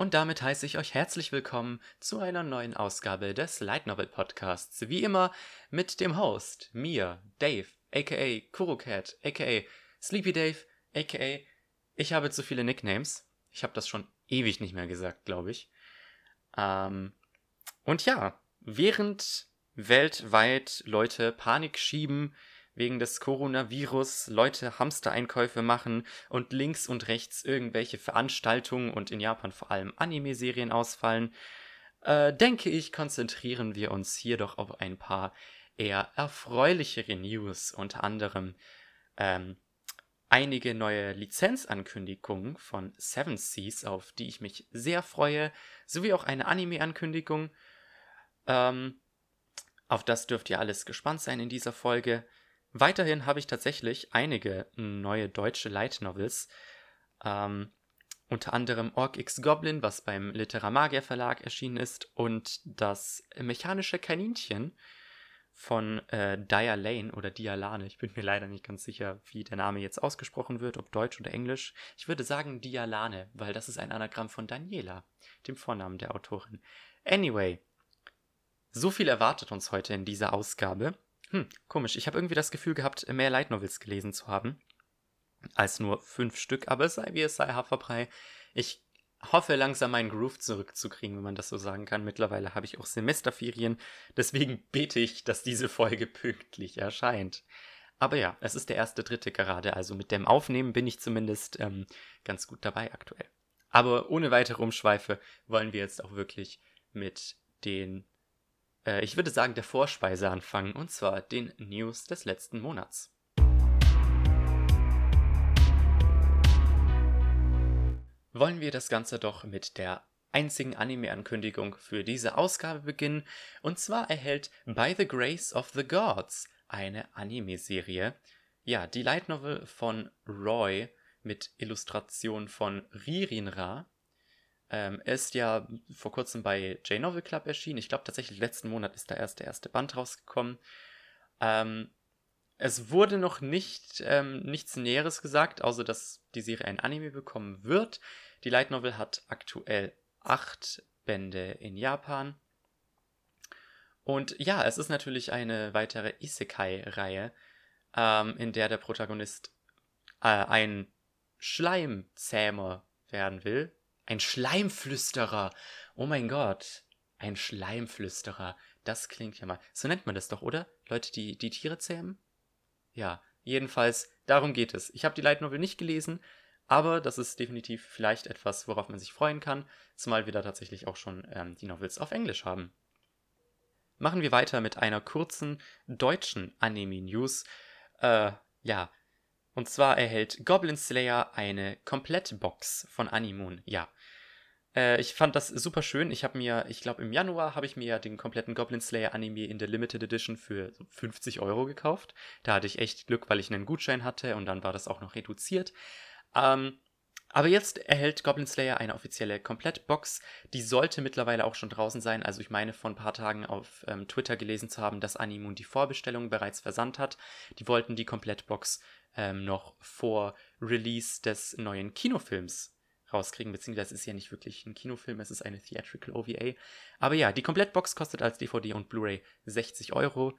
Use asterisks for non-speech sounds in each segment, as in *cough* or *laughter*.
Und damit heiße ich euch herzlich willkommen zu einer neuen Ausgabe des Light Novel Podcasts. Wie immer mit dem Host, mir, Dave, aka Kurocat, aka Sleepy Dave, aka ich habe zu viele Nicknames. Ich habe das schon ewig nicht mehr gesagt, glaube ich. Ähm, und ja, während weltweit Leute Panik schieben, wegen des Coronavirus Leute Hamstereinkäufe machen und links und rechts irgendwelche Veranstaltungen und in Japan vor allem Anime-Serien ausfallen, äh, denke ich, konzentrieren wir uns hier doch auf ein paar eher erfreulichere News, unter anderem ähm, einige neue Lizenzankündigungen von Seven Seas, auf die ich mich sehr freue, sowie auch eine Anime-Ankündigung. Ähm, auf das dürft ihr alles gespannt sein in dieser Folge. Weiterhin habe ich tatsächlich einige neue deutsche Light Novels. Ähm, unter anderem Orc X Goblin, was beim Literamagier Verlag erschienen ist, und das mechanische Kaninchen von äh, Dia Lane oder Dialane. Ich bin mir leider nicht ganz sicher, wie der Name jetzt ausgesprochen wird, ob Deutsch oder Englisch. Ich würde sagen Dialane, weil das ist ein Anagramm von Daniela, dem Vornamen der Autorin. Anyway, so viel erwartet uns heute in dieser Ausgabe. Hm, komisch. Ich habe irgendwie das Gefühl gehabt, mehr Light Novels gelesen zu haben. Als nur fünf Stück, aber es sei wie es sei, Haferbrei. Ich hoffe langsam meinen Groove zurückzukriegen, wenn man das so sagen kann. Mittlerweile habe ich auch Semesterferien, deswegen bete ich, dass diese Folge pünktlich erscheint. Aber ja, es ist der erste dritte gerade, also mit dem Aufnehmen bin ich zumindest ähm, ganz gut dabei aktuell. Aber ohne weitere Umschweife wollen wir jetzt auch wirklich mit den äh, ich würde sagen, der Vorspeise anfangen, und zwar den News des letzten Monats. Wollen wir das Ganze doch mit der einzigen Anime-Ankündigung für diese Ausgabe beginnen, und zwar erhält By the Grace of the Gods eine Anime-Serie. Ja, die Light Novel von Roy mit Illustration von Ririnra ähm, ist ja vor kurzem bei J-Novel Club erschienen. Ich glaube tatsächlich letzten Monat ist da erst der erste Band rausgekommen. Ähm, es wurde noch nicht ähm, nichts Näheres gesagt, außer dass die Serie ein Anime bekommen wird. Die Light Novel hat aktuell acht Bände in Japan. Und ja, es ist natürlich eine weitere Isekai-Reihe, ähm, in der der Protagonist äh, ein Schleimzähmer werden will, ein Schleimflüsterer. Oh mein Gott. Ein Schleimflüsterer. Das klingt ja mal. So nennt man das doch, oder? Leute, die, die Tiere zähmen? Ja, jedenfalls, darum geht es. Ich habe die Light Novel nicht gelesen, aber das ist definitiv vielleicht etwas, worauf man sich freuen kann, zumal wir da tatsächlich auch schon ähm, die Novels auf Englisch haben. Machen wir weiter mit einer kurzen deutschen Anime-News. Äh, ja, und zwar erhält Goblin Slayer eine Komplettbox von Animoon. Ja, äh, ich fand das super schön. Ich habe mir, ich glaube im Januar habe ich mir ja den kompletten Goblin Slayer Anime in der Limited Edition für 50 Euro gekauft. Da hatte ich echt Glück, weil ich einen Gutschein hatte und dann war das auch noch reduziert. Ähm, aber jetzt erhält Goblin Slayer eine offizielle Komplettbox. Die sollte mittlerweile auch schon draußen sein. Also ich meine vor ein paar Tagen auf ähm, Twitter gelesen zu haben, dass Animoon die Vorbestellung bereits versandt hat. Die wollten die Komplettbox ähm, noch vor Release des neuen Kinofilms rauskriegen, beziehungsweise ist ja nicht wirklich ein Kinofilm, es ist eine Theatrical OVA. Aber ja, die Komplettbox kostet als DVD und Blu-ray 60 Euro.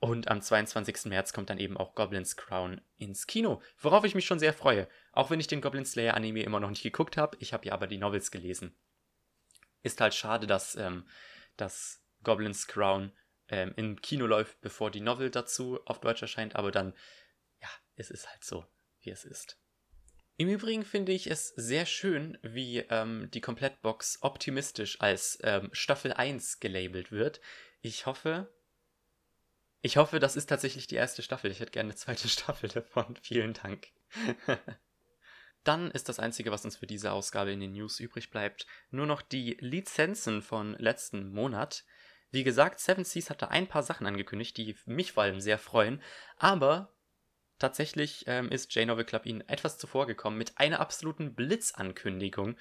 Und am 22. März kommt dann eben auch Goblin's Crown ins Kino, worauf ich mich schon sehr freue. Auch wenn ich den Goblin Slayer Anime immer noch nicht geguckt habe, ich habe ja aber die Novels gelesen. Ist halt schade, dass, ähm, dass Goblin's Crown ähm, im Kino läuft, bevor die Novel dazu auf Deutsch erscheint, aber dann, ja, es ist halt so, wie es ist. Im Übrigen finde ich es sehr schön, wie ähm, die Komplettbox optimistisch als ähm, Staffel 1 gelabelt wird. Ich hoffe, ich hoffe, das ist tatsächlich die erste Staffel. Ich hätte gerne eine zweite *laughs* Staffel davon. Vielen Dank. *laughs* Dann ist das Einzige, was uns für diese Ausgabe in den News übrig bleibt, nur noch die Lizenzen von letzten Monat. Wie gesagt, Seven Seas hatte ein paar Sachen angekündigt, die mich vor allem sehr freuen, aber Tatsächlich ähm, ist J-Novel Club ihnen etwas zuvor gekommen mit einer absoluten Blitzankündigung.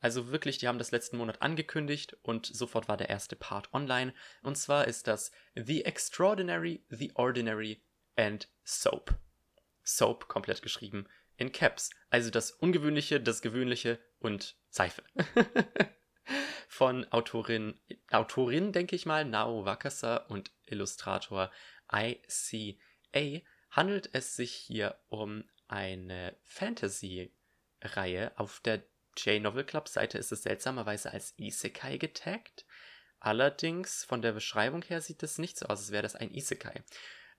Also wirklich, die haben das letzten Monat angekündigt und sofort war der erste Part online. Und zwar ist das The Extraordinary, The Ordinary and Soap. Soap komplett geschrieben in Caps. Also das Ungewöhnliche, das Gewöhnliche und Seife. *laughs* Von Autorin, Autorin, denke ich mal, Nao Wakasa und Illustrator ICA handelt es sich hier um eine Fantasy-Reihe. Auf der J-Novel Club-Seite ist es seltsamerweise als Isekai getaggt. Allerdings von der Beschreibung her sieht es nicht so aus, als wäre das ein Isekai.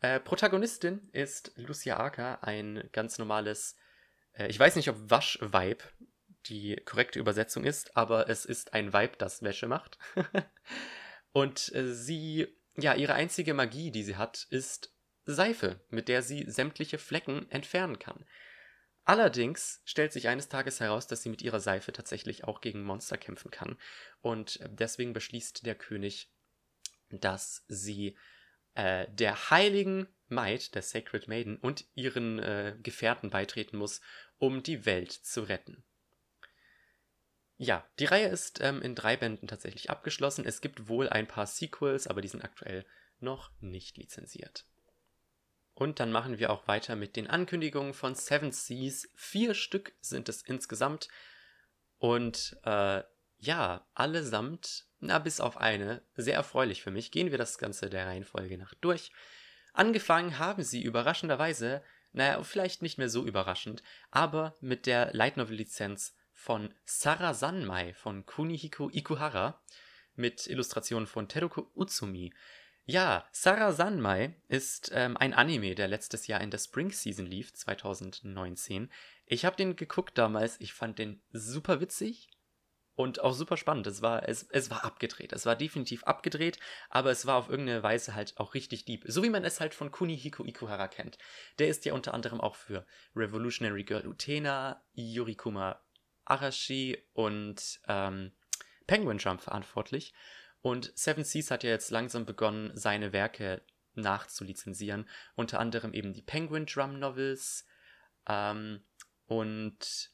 Äh, Protagonistin ist Lucia Aka, ein ganz normales, äh, ich weiß nicht, ob Wasch-Vibe die korrekte Übersetzung ist, aber es ist ein Vibe, das Wäsche macht. *laughs* Und äh, sie, ja, ihre einzige Magie, die sie hat, ist Seife, mit der sie sämtliche Flecken entfernen kann. Allerdings stellt sich eines Tages heraus, dass sie mit ihrer Seife tatsächlich auch gegen Monster kämpfen kann. Und deswegen beschließt der König, dass sie äh, der heiligen Maid, der Sacred Maiden, und ihren äh, Gefährten beitreten muss, um die Welt zu retten. Ja, die Reihe ist ähm, in drei Bänden tatsächlich abgeschlossen. Es gibt wohl ein paar Sequels, aber die sind aktuell noch nicht lizenziert. Und dann machen wir auch weiter mit den Ankündigungen von Seven Seas. Vier Stück sind es insgesamt. Und äh, ja, allesamt, na bis auf eine, sehr erfreulich für mich, gehen wir das Ganze der Reihenfolge nach durch. Angefangen haben sie überraschenderweise, naja, vielleicht nicht mehr so überraschend, aber mit der Light Novel Lizenz von Sara Sanmai von Kunihiko Ikuhara mit Illustrationen von Teruko Utsumi. Ja, Sara Sanmai ist ähm, ein Anime, der letztes Jahr in der Spring Season lief, 2019. Ich habe den geguckt damals, ich fand den super witzig und auch super spannend. Es war, es, es war abgedreht. Es war definitiv abgedreht, aber es war auf irgendeine Weise halt auch richtig deep. So wie man es halt von Kunihiko Ikuhara kennt. Der ist ja unter anderem auch für Revolutionary Girl Utena, Yurikuma Arashi und ähm, Penguin Jump verantwortlich. Und Seven Seas hat ja jetzt langsam begonnen, seine Werke nachzulizenzieren. Unter anderem eben die Penguin Drum Novels ähm, und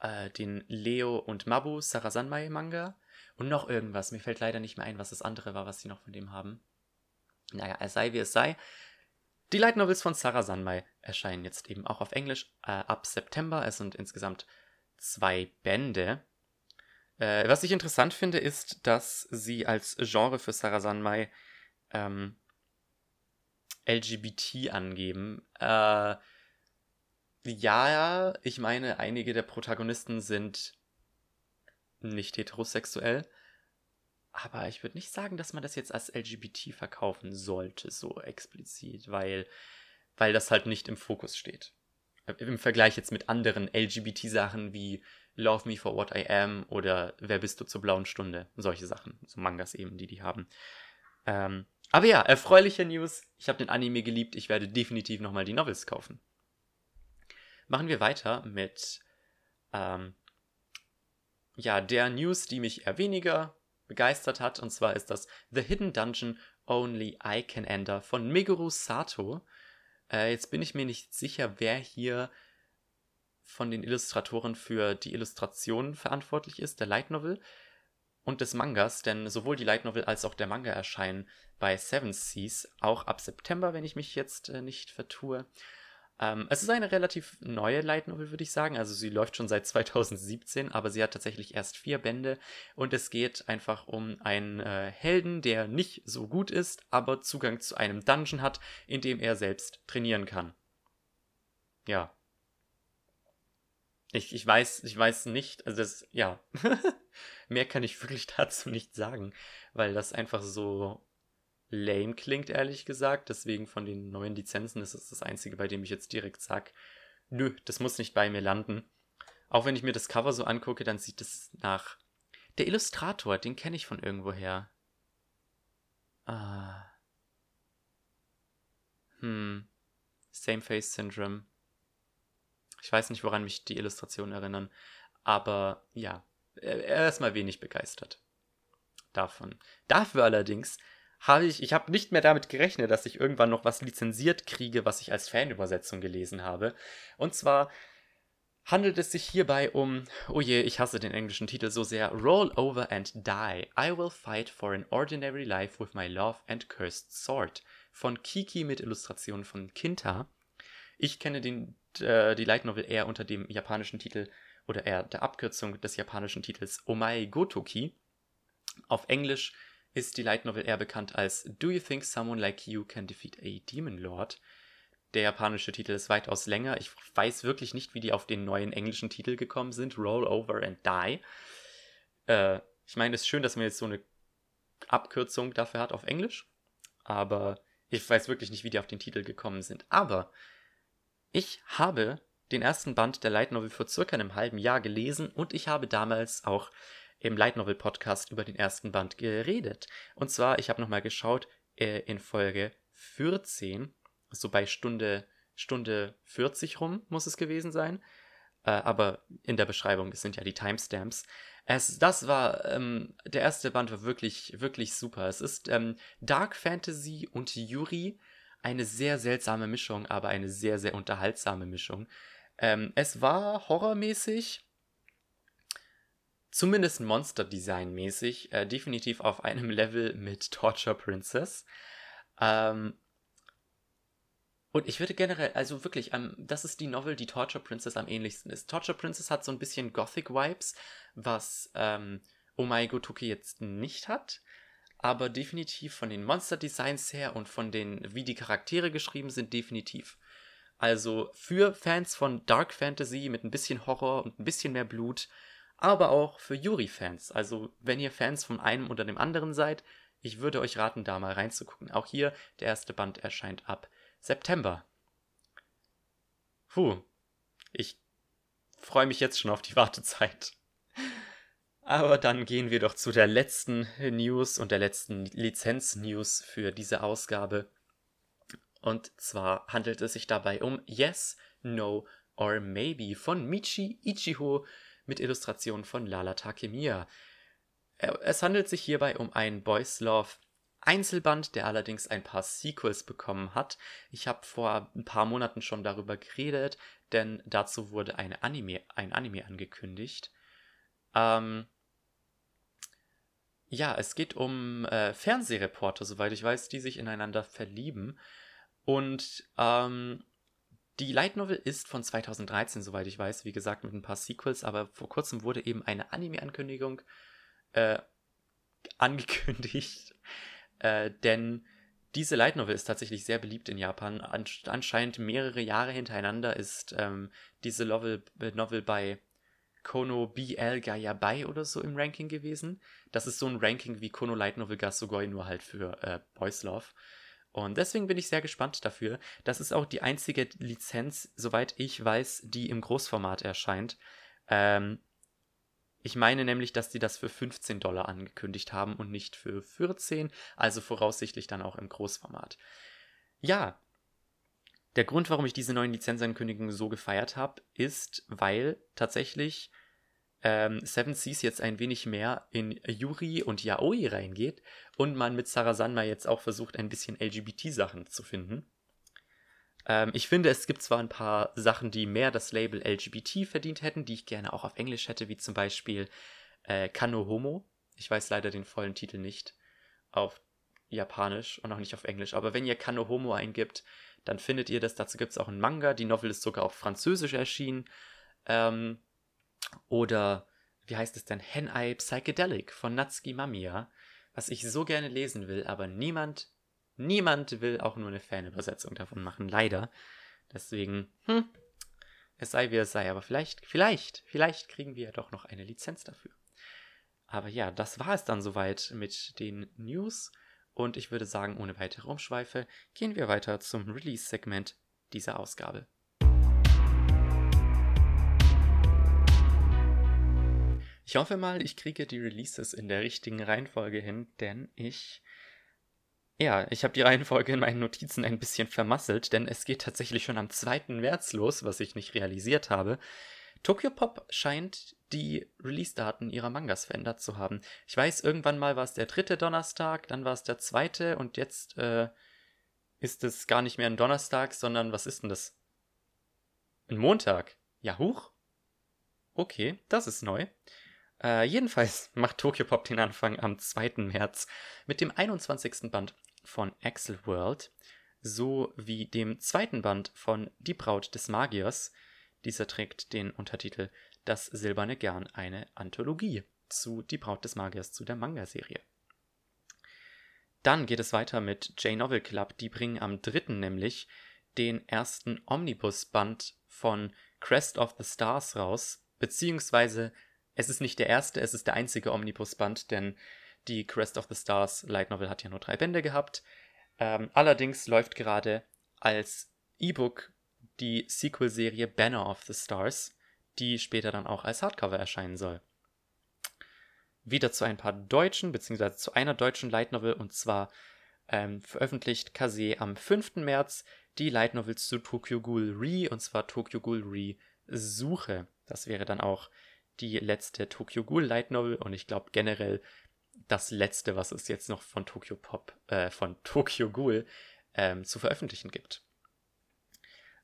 äh, den Leo und Mabu Sarasanmai Manga. Und noch irgendwas. Mir fällt leider nicht mehr ein, was das andere war, was sie noch von dem haben. Naja, es sei wie es sei. Die Light Novels von Sarah Sanmai erscheinen jetzt eben auch auf Englisch äh, ab September. Es sind insgesamt zwei Bände. Äh, was ich interessant finde, ist, dass sie als Genre für Sarah Sanmai ähm, LGBT angeben. Äh, ja, ich meine, einige der Protagonisten sind nicht heterosexuell. Aber ich würde nicht sagen, dass man das jetzt als LGBT verkaufen sollte, so explizit, weil, weil das halt nicht im Fokus steht. Im Vergleich jetzt mit anderen LGBT-Sachen wie Love Me for What I Am oder Wer bist du zur blauen Stunde? Solche Sachen, so Mangas eben, die die haben. Ähm, aber ja, erfreuliche News. Ich habe den Anime geliebt. Ich werde definitiv nochmal die Novels kaufen. Machen wir weiter mit ähm, ja, der News, die mich eher weniger begeistert hat. Und zwar ist das The Hidden Dungeon Only I Can Ender von Meguru Sato. Äh, jetzt bin ich mir nicht sicher, wer hier von den Illustratoren für die Illustration verantwortlich ist, der Light Novel und des Mangas, denn sowohl die Light Novel als auch der Manga erscheinen bei Seven Seas, auch ab September, wenn ich mich jetzt äh, nicht vertue. Ähm, es ist eine relativ neue Light Novel, würde ich sagen. Also sie läuft schon seit 2017, aber sie hat tatsächlich erst vier Bände und es geht einfach um einen äh, Helden, der nicht so gut ist, aber Zugang zu einem Dungeon hat, in dem er selbst trainieren kann. Ja, ich, ich weiß, ich weiß nicht, also das, ja, *laughs* mehr kann ich wirklich *laughs* dazu nicht sagen, weil das einfach so lame klingt, ehrlich gesagt. Deswegen von den neuen Lizenzen ist es das einzige, bei dem ich jetzt direkt sage, nö, das muss nicht bei mir landen. Auch wenn ich mir das Cover so angucke, dann sieht es nach. Der Illustrator, den kenne ich von irgendwoher. Ah. Hm. Same Face Syndrome. Ich weiß nicht, woran mich die Illustrationen erinnern, aber ja, er ist mal wenig begeistert davon. Dafür allerdings habe ich, ich habe nicht mehr damit gerechnet, dass ich irgendwann noch was lizenziert kriege, was ich als Fanübersetzung gelesen habe. Und zwar handelt es sich hierbei um, oh je, ich hasse den englischen Titel so sehr, Roll over and die. I will fight for an ordinary life with my love and cursed sword. Von Kiki mit Illustrationen von Kinta. Ich kenne den, äh, die Light Novel eher unter dem japanischen Titel oder eher der Abkürzung des japanischen Titels Omae Gotoki. Auf Englisch ist die Light Novel eher bekannt als Do You Think Someone Like You Can Defeat a Demon Lord? Der japanische Titel ist weitaus länger. Ich weiß wirklich nicht, wie die auf den neuen englischen Titel gekommen sind. Roll Over and Die. Äh, ich meine, es ist schön, dass man jetzt so eine Abkürzung dafür hat auf Englisch. Aber ich weiß wirklich nicht, wie die auf den Titel gekommen sind. Aber ich habe den ersten Band der Light Novel vor circa einem halben Jahr gelesen und ich habe damals auch im Light Novel Podcast über den ersten Band geredet. Und zwar, ich habe nochmal geschaut, äh, in Folge 14 so bei Stunde, Stunde 40 rum muss es gewesen sein. Äh, aber in der Beschreibung sind ja die Timestamps. Es, das war, ähm, der erste Band war wirklich, wirklich super. Es ist ähm, Dark Fantasy und Yuri. Eine sehr seltsame Mischung, aber eine sehr, sehr unterhaltsame Mischung. Ähm, es war horrormäßig, zumindest Monster-Design-mäßig, äh, definitiv auf einem *laughs* Level mit Torture Princess. Ähm, und ich würde generell, also wirklich, ähm, das ist die Novel, die Torture Princess am ähnlichsten ist. Torture Princess hat so ein bisschen Gothic-Vibes, was ähm, Omae Gotoki jetzt nicht hat. Aber definitiv von den Monster-Designs her und von den, wie die Charaktere geschrieben sind, definitiv. Also für Fans von Dark Fantasy mit ein bisschen Horror und ein bisschen mehr Blut, aber auch für Yuri-Fans. Also wenn ihr Fans von einem oder dem anderen seid, ich würde euch raten, da mal reinzugucken. Auch hier, der erste Band erscheint ab September. Puh, ich freue mich jetzt schon auf die *laughs* Wartezeit. Aber dann gehen wir doch zu der letzten News und der letzten Lizenz-News für diese Ausgabe. Und zwar handelt es sich dabei um Yes, No or Maybe von Michi Ichiho mit Illustrationen von Lala Takemiya. Es handelt sich hierbei um einen Boys Love Einzelband, der allerdings ein paar Sequels bekommen hat. Ich habe vor ein paar Monaten schon darüber geredet, denn dazu wurde eine Anime, ein Anime angekündigt. Ähm, ja, es geht um äh, Fernsehreporter, soweit ich weiß, die sich ineinander verlieben. Und ähm, die Light Novel ist von 2013, soweit ich weiß, wie gesagt, mit ein paar Sequels, aber vor kurzem wurde eben eine Anime-Ankündigung äh, angekündigt. Äh, denn diese Light Novel ist tatsächlich sehr beliebt in Japan. An anscheinend mehrere Jahre hintereinander ist ähm, diese Novel, Novel bei Kono BL Gayabai oder so im Ranking gewesen. Das ist so ein Ranking wie Kono Light Novel Gasugoi, nur halt für äh, Boys Love. Und deswegen bin ich sehr gespannt dafür. Das ist auch die einzige Lizenz, soweit ich weiß, die im Großformat erscheint. Ähm, ich meine nämlich, dass sie das für 15 Dollar angekündigt haben und nicht für 14, also voraussichtlich dann auch im Großformat. Ja, der Grund, warum ich diese neuen Lizenzankündigungen so gefeiert habe, ist, weil tatsächlich ähm, Seven Seas jetzt ein wenig mehr in Yuri und Yaoi reingeht und man mit Sarasanma jetzt auch versucht, ein bisschen LGBT-Sachen zu finden. Ähm, ich finde, es gibt zwar ein paar Sachen, die mehr das Label LGBT verdient hätten, die ich gerne auch auf Englisch hätte, wie zum Beispiel äh, Kano Homo. Ich weiß leider den vollen Titel nicht auf Japanisch und auch nicht auf Englisch. Aber wenn ihr Kano Homo eingibt, dann findet ihr das. Dazu gibt es auch einen Manga. Die Novel ist sogar auf Französisch erschienen. Ähm, oder wie heißt es denn? Henai Psychedelic von Natsuki Mamiya, was ich so gerne lesen will, aber niemand Niemand will auch nur eine Fanübersetzung davon machen, leider. Deswegen, hm, es sei wie es sei, aber vielleicht, vielleicht, vielleicht kriegen wir ja doch noch eine Lizenz dafür. Aber ja, das war es dann soweit mit den News. Und ich würde sagen, ohne weitere Umschweife gehen wir weiter zum Release-Segment dieser Ausgabe. Ich hoffe mal, ich kriege die Releases in der richtigen Reihenfolge hin, denn ich ja, ich habe die Reihenfolge in meinen Notizen ein bisschen vermasselt, denn es geht tatsächlich schon am 2. März los, was ich nicht realisiert habe. Tokyo Pop scheint die Release-Daten ihrer Mangas verändert zu haben. Ich weiß, irgendwann mal war es der dritte Donnerstag, dann war es der zweite und jetzt äh, ist es gar nicht mehr ein Donnerstag, sondern was ist denn das? Ein Montag. Ja, huch. Okay, das ist neu. Äh, jedenfalls *laughs* macht Tokyo Pop den Anfang am 2. März mit dem 21. Band von Axel World sowie dem zweiten Band von Die Braut des Magiers. Dieser trägt den Untertitel Das Silberne Gern, eine Anthologie zu Die Braut des Magiers, zu der Manga-Serie. Dann geht es weiter mit J-Novel Club. Die bringen am 3. nämlich den ersten Omnibus-Band von Crest of the Stars raus. Beziehungsweise es ist nicht der erste, es ist der einzige Omnibus-Band, denn die Crest of the Stars Light Novel hat ja nur drei Bände gehabt. Ähm, allerdings läuft gerade als E-Book die Sequel-Serie Banner of the Stars, die später dann auch als Hardcover erscheinen soll wieder zu ein paar deutschen, beziehungsweise zu einer deutschen Light Novel und zwar ähm, veröffentlicht Kase am 5. März die Light Novel zu Tokyo Ghoul Re und zwar Tokyo Ghoul Re Suche. Das wäre dann auch die letzte Tokyo Ghoul Light Novel und ich glaube generell das letzte, was es jetzt noch von Tokyo Pop, äh, von *laughs* Tokyo Ghoul ähm, zu veröffentlichen gibt.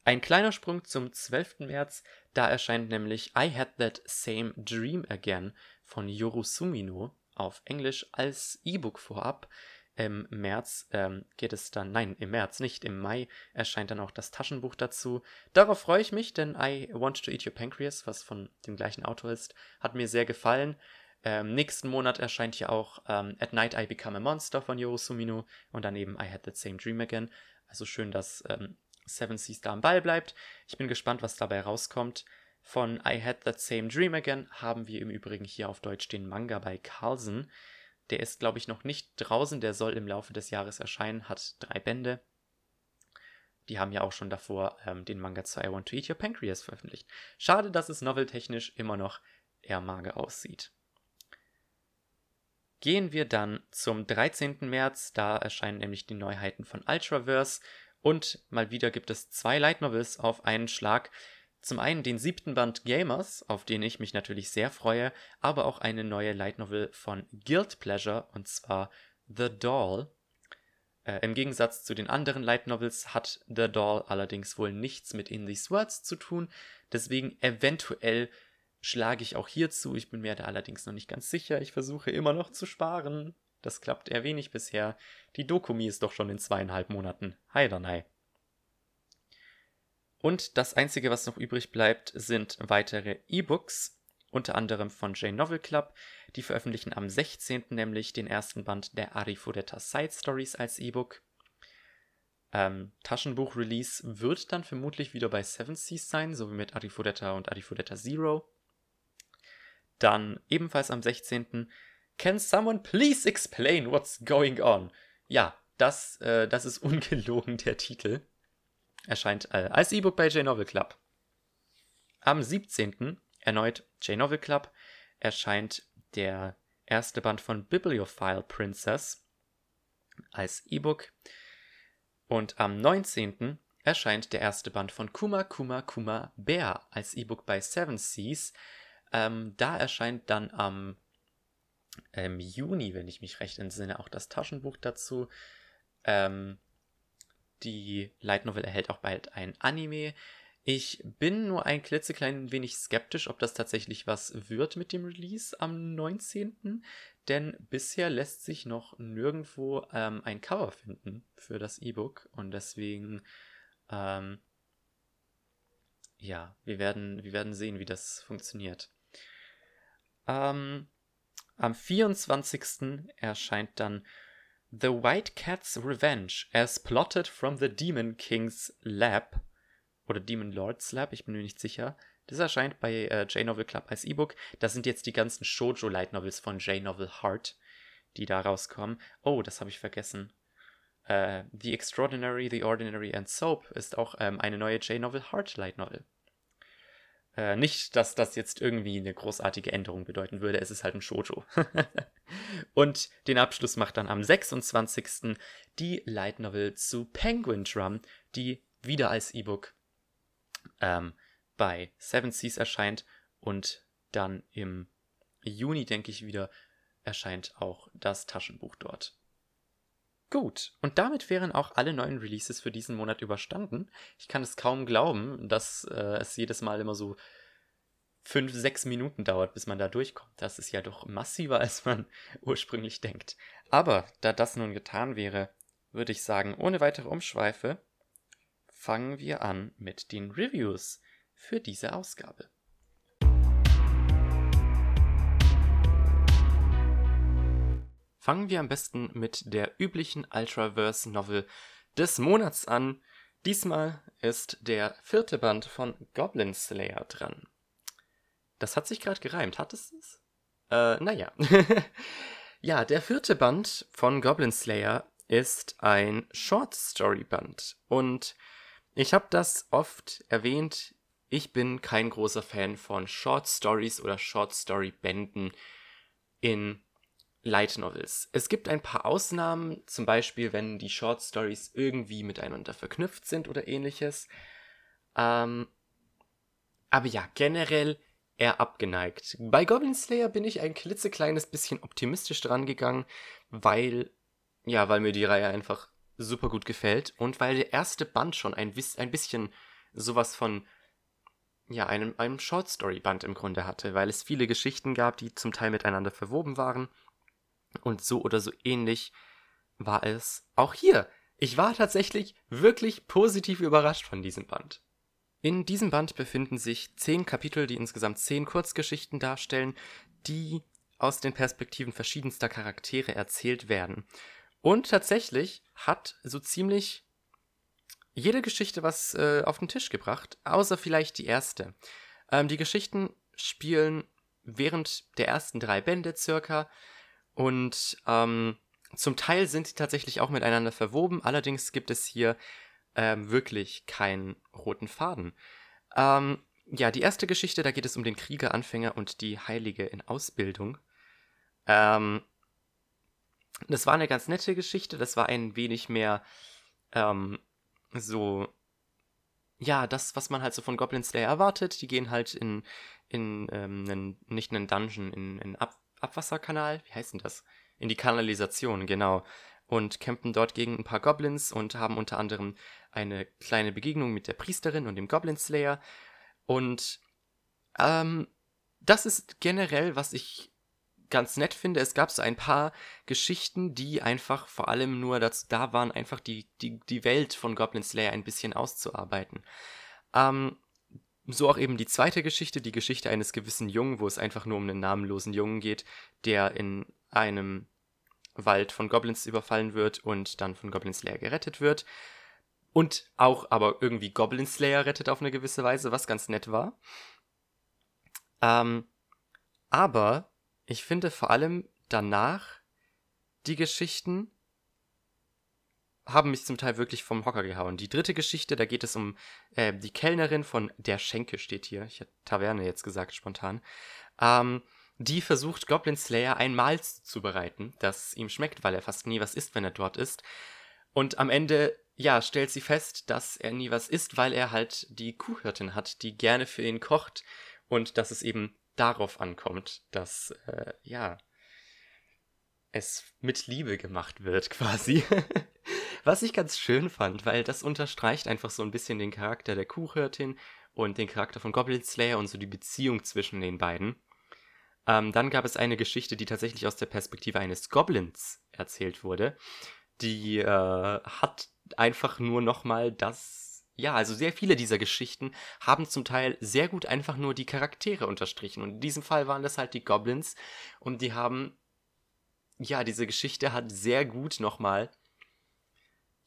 Ein kleiner Sprung zum 12. März, da erscheint nämlich I Had That Same Dream Again von Yoru Sumino auf Englisch als E-Book vorab. Im März ähm, geht es dann, nein, im März nicht, im Mai erscheint dann auch das Taschenbuch dazu. Darauf freue ich mich, denn I Want to Eat Your Pancreas, was von dem gleichen Autor ist, hat mir sehr gefallen. Ähm, nächsten Monat erscheint hier auch ähm, At Night I Become a Monster von Yoru Sumino und dann eben I Had That Same Dream Again. Also schön, dass ähm, Seven Seas da am Ball bleibt. Ich bin gespannt, was dabei rauskommt. Von I Had That Same Dream Again haben wir im Übrigen hier auf Deutsch den Manga bei Carlsen. Der ist, glaube ich, noch nicht draußen. Der soll im Laufe des Jahres erscheinen, hat drei Bände. Die haben ja auch schon davor ähm, den Manga zu I Want to Eat Your Pancreas veröffentlicht. Schade, dass es noveltechnisch immer noch eher mager aussieht. Gehen wir dann zum 13. März. Da erscheinen nämlich die Neuheiten von Ultraverse. Und mal wieder gibt es zwei Light Novels auf einen Schlag. Zum einen den siebten Band Gamers, auf den ich mich natürlich sehr freue, aber auch eine neue Light Novel von Guild Pleasure, und zwar The Doll. Äh, Im Gegensatz zu den anderen Light Novels hat The Doll allerdings wohl nichts mit In These Words zu tun, deswegen eventuell schlage ich auch hierzu. Ich bin mir da allerdings noch nicht ganz sicher. Ich versuche immer noch zu sparen. Das klappt eher wenig bisher. Die Dokumi ist doch schon in zweieinhalb Monaten. Heidernei. Und das Einzige, was noch übrig bleibt, sind weitere E-Books, unter anderem von J Novel Club. Die veröffentlichen am 16. nämlich den ersten Band der Arifureta Side Stories als E-Book. Ähm, Taschenbuch-Release wird dann vermutlich wieder bei Seven Seas sein, so wie mit Arifureta und Arifureta Zero. Dann ebenfalls am 16. Can someone please explain what's going on? Ja, das, äh, das ist *laughs* ungelogen der Titel. Erscheint äh, als E-Book bei J-Novel Club. Am 17. erneut J-Novel Club erscheint der erste Band von Bibliophile Princess als E-Book. Und am 19. erscheint der erste Band von Kuma Kuma Kuma Bear als E-Book bei Seven Seas. Ähm, da erscheint dann am ähm, Juni, wenn ich mich recht entsinne, auch das Taschenbuch dazu. Ähm, die Light Novel erhält auch bald ein Anime. Ich bin nur ein klitzeklein wenig skeptisch, ob das tatsächlich was wird mit dem Release am 19. Denn bisher lässt sich noch nirgendwo ähm, ein Cover finden für das E-Book. Und deswegen, ähm, ja, wir werden, wir werden sehen, wie das funktioniert. Ähm, am 24. erscheint dann The White Cat's Revenge as plotted from the Demon King's Lab oder Demon Lord's Lab, ich bin mir nicht sicher. Das erscheint bei äh, J-Novel Club als E-Book. Das sind jetzt die ganzen Shoujo Light Novels von J-Novel Heart, die da rauskommen. Oh, das habe ich vergessen. Äh, the Extraordinary, The Ordinary and Soap ist auch ähm, eine neue J-Novel Heart Light Novel. Äh, nicht, dass das jetzt irgendwie eine großartige Änderung bedeuten würde, es ist halt ein Shoujo. *laughs* und den Abschluss macht dann am 26. die Light Novel zu Penguin Drum, die wieder als E-Book ähm, bei Seven Seas erscheint und dann im Juni, denke ich, wieder erscheint auch das Taschenbuch dort. Gut, und damit wären auch alle neuen Releases für diesen Monat überstanden. Ich kann es kaum glauben, dass äh, es jedes Mal immer so fünf, sechs Minuten dauert, bis man da durchkommt. Das ist ja doch massiver, *laughs* als man ursprünglich denkt. Aber da das nun getan wäre, würde ich sagen, ohne weitere Umschweife, fangen wir an mit den Reviews für diese Ausgabe. Fangen wir am besten mit der üblichen Ultraverse-Novel des Monats an. Diesmal ist der vierte Band von Goblin Slayer dran. Das hat sich gerade gereimt, hat es es? Äh, naja. *laughs* ja, der vierte Band von Goblin Slayer ist ein Short Story Band. Und ich habe das oft erwähnt, ich bin kein großer Fan von Short Stories oder Short Story Bänden in Light Novels. Es gibt ein paar Ausnahmen, zum Beispiel, wenn die Short Stories irgendwie miteinander verknüpft sind oder ähnliches. Ähm, aber ja, generell eher abgeneigt. Bei Goblin Slayer bin ich ein klitzekleines bisschen optimistisch dran gegangen, weil, ja, weil mir die Reihe einfach super gut gefällt und weil der erste Band schon ein, ein bisschen sowas von ja, einem, einem Short Story Band im Grunde hatte, weil es viele Geschichten gab, die zum Teil miteinander verwoben waren und so oder so ähnlich war es auch hier. Ich war tatsächlich wirklich positiv überrascht von diesem Band. In diesem Band befinden sich zehn Kapitel, die insgesamt zehn Kurzgeschichten darstellen, die aus den Perspektiven verschiedenster Charaktere erzählt werden. Und tatsächlich hat so ziemlich jede Geschichte was äh, auf den Tisch gebracht, außer vielleicht die erste. Ähm, die Geschichten spielen während der ersten drei Bände circa und ähm, zum Teil sind sie tatsächlich auch miteinander verwoben, allerdings gibt es hier ähm, wirklich keinen roten Faden. Ähm, ja, die erste Geschichte, da geht es um den Kriegeranfänger und die Heilige in Ausbildung. Ähm, das war eine ganz nette Geschichte, das war ein wenig mehr ähm, so, ja, das, was man halt so von Goblin Slayer erwartet. Die gehen halt in, in ähm, einen, nicht einen Dungeon, in einen Ab Abwasserkanal, wie heißt denn das? In die Kanalisation, genau. Und campen dort gegen ein paar Goblins und haben unter anderem eine kleine Begegnung mit der Priesterin und dem Goblin Slayer. Und ähm, das ist generell, was ich ganz nett finde. Es gab so ein paar Geschichten, die einfach vor allem nur dazu da waren, einfach die, die, die Welt von Goblin Slayer ein bisschen auszuarbeiten. Ähm, so auch eben die zweite Geschichte, die Geschichte eines gewissen Jungen, wo es einfach nur um einen namenlosen Jungen geht, der in einem Wald von Goblins überfallen wird und dann von Goblin Slayer gerettet wird. Und auch aber irgendwie Goblin Slayer rettet auf eine gewisse Weise, was ganz nett war. Ähm, aber ich finde vor allem danach die Geschichten haben mich zum Teil wirklich vom Hocker gehauen. Die dritte Geschichte, da geht es um äh, die Kellnerin von Der Schenke steht hier. Ich hätte Taverne jetzt gesagt, spontan. Ähm, die versucht, Goblin Slayer ein Mahl zu bereiten, das ihm schmeckt, weil er fast nie was isst, wenn er dort ist. Und am Ende, ja, stellt sie fest, dass er nie was isst, weil er halt die Kuhhirtin hat, die gerne für ihn kocht. Und dass es eben darauf ankommt, dass, äh, ja, es mit Liebe gemacht wird, *laughs* quasi. Was ich ganz schön fand, weil das unterstreicht einfach so ein bisschen den Charakter der Kuhhirtin und den Charakter von Goblin Slayer und so die Beziehung zwischen den beiden. Ähm, dann gab es eine Geschichte, die tatsächlich aus der Perspektive eines Goblins erzählt wurde. Die äh, hat einfach nur nochmal das. Ja, also sehr viele dieser Geschichten haben zum Teil sehr gut einfach nur die Charaktere unterstrichen. Und in diesem Fall waren das halt die Goblins. Und die haben. Ja, diese Geschichte hat sehr gut nochmal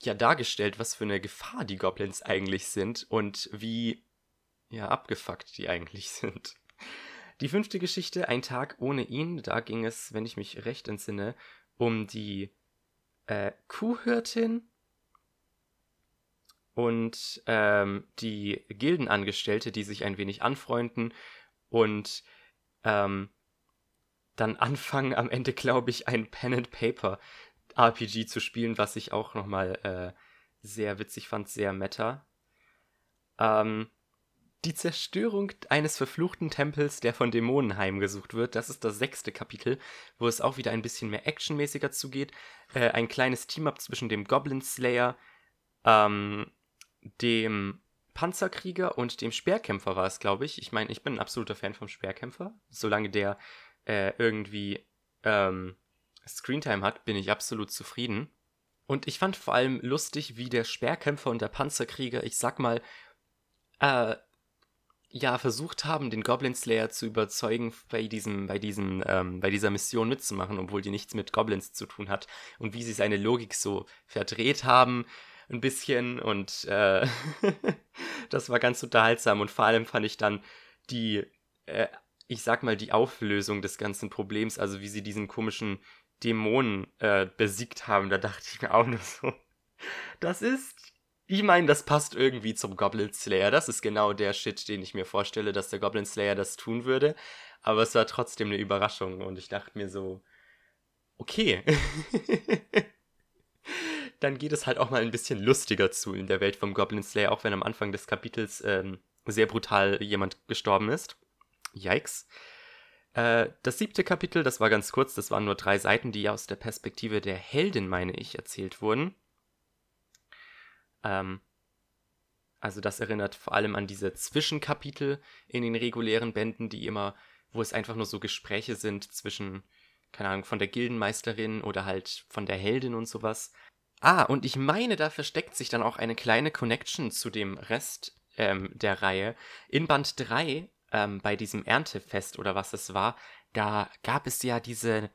ja dargestellt, was für eine Gefahr die Goblins eigentlich sind und wie ja abgefuckt die eigentlich sind. Die fünfte Geschichte, Ein Tag ohne ihn, da ging es, wenn ich mich recht entsinne, um die äh, Kuhhirtin und ähm, die Gildenangestellte, die sich ein wenig anfreunden und ähm, dann anfangen, am Ende, glaube ich, ein Pen and Paper RPG zu spielen, was ich auch nochmal äh, sehr witzig fand, sehr meta. Ähm, die Zerstörung eines verfluchten Tempels, der von Dämonen heimgesucht wird, das ist das sechste Kapitel, wo es auch wieder ein bisschen mehr actionmäßiger zugeht. Äh, ein kleines Team-Up zwischen dem Goblin Slayer, ähm, dem Panzerkrieger und dem Speerkämpfer war es, glaube ich. Ich meine, ich bin ein absoluter Fan vom Speerkämpfer. Solange der äh, irgendwie ähm, Screentime hat, bin ich absolut zufrieden. Und ich fand vor allem lustig, wie der Speerkämpfer und der Panzerkrieger, ich sag mal, äh, ja versucht haben, den Goblin Slayer zu überzeugen, bei diesem, bei diesem, ähm, bei dieser Mission mitzumachen, obwohl die nichts mit Goblins zu tun hat. Und wie sie seine Logik so verdreht haben, ein bisschen. Und äh, *laughs* das war ganz unterhaltsam. Und vor allem fand ich dann die, äh, ich sag mal die Auflösung des ganzen Problems, also wie sie diesen komischen Dämonen äh, besiegt haben, da dachte ich mir auch nur so, das ist ich meine, das passt irgendwie zum Goblin Slayer. Das ist genau der Shit, den ich mir vorstelle, dass der Goblin Slayer das tun würde. Aber es war trotzdem eine Überraschung und ich dachte mir so, okay. *laughs* Dann geht es halt auch mal ein bisschen lustiger zu in der Welt vom Goblin Slayer, auch wenn am Anfang des Kapitels ähm, sehr brutal jemand gestorben ist. Yikes. Äh, das siebte Kapitel, das war ganz kurz, das waren nur drei Seiten, die aus der Perspektive der Heldin, meine ich, erzählt wurden. Ähm, also das erinnert vor allem an diese Zwischenkapitel in den regulären Bänden, die immer, wo es einfach nur so Gespräche sind zwischen, keine Ahnung, von der Gildenmeisterin oder halt von der Heldin und sowas. Ah, und ich meine, da versteckt sich dann auch eine kleine Connection zu dem Rest ähm, der Reihe. In Band 3, ähm, bei diesem Erntefest oder was es war, da gab es ja diese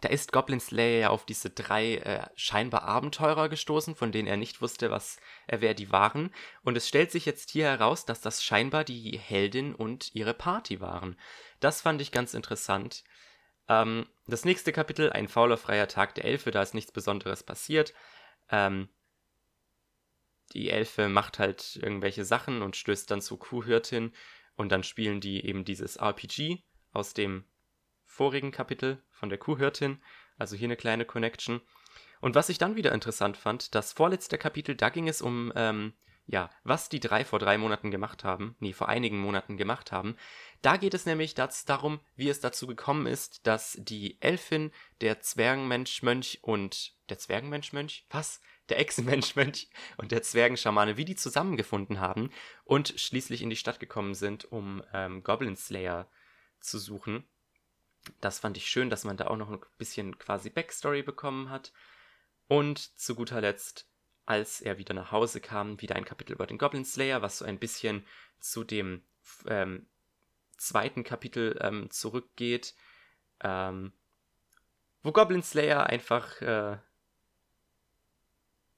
da ist Goblin Slayer ja auf diese drei äh, scheinbar Abenteurer gestoßen, von denen er nicht wusste, was äh, wer die waren. Und es stellt sich jetzt hier heraus, dass das scheinbar die Heldin und ihre Party waren. Das fand ich ganz interessant. Ähm, das nächste Kapitel, ein fauler freier Tag der Elfe, da ist nichts Besonderes passiert. Ähm, die Elfe macht halt irgendwelche Sachen und stößt dann zur Kuhhirtin und dann spielen die eben dieses RPG aus dem vorigen Kapitel von der Kuhhirtin, also hier eine kleine Connection. Und was ich dann wieder interessant fand, das vorletzte Kapitel, da ging es um, ähm, ja, was die drei vor drei Monaten gemacht haben, nee, vor einigen Monaten gemacht haben. Da geht es nämlich darum, wie es dazu gekommen ist, dass die Elfin, der Zwergenmensch-Mönch und der Zwergenmensch-Mönch? Was? Der Echsenmensch-Mönch *laughs* und der Zwergenschamane, wie die zusammengefunden haben und schließlich in die Stadt gekommen sind, um ähm, Goblin Slayer zu suchen. Das fand ich schön, dass man da auch noch ein bisschen quasi Backstory bekommen hat. Und zu guter Letzt, als er wieder nach Hause kam, wieder ein Kapitel über den Goblin Slayer, was so ein bisschen zu dem ähm, zweiten Kapitel ähm, zurückgeht, ähm, wo Goblin Slayer einfach, äh,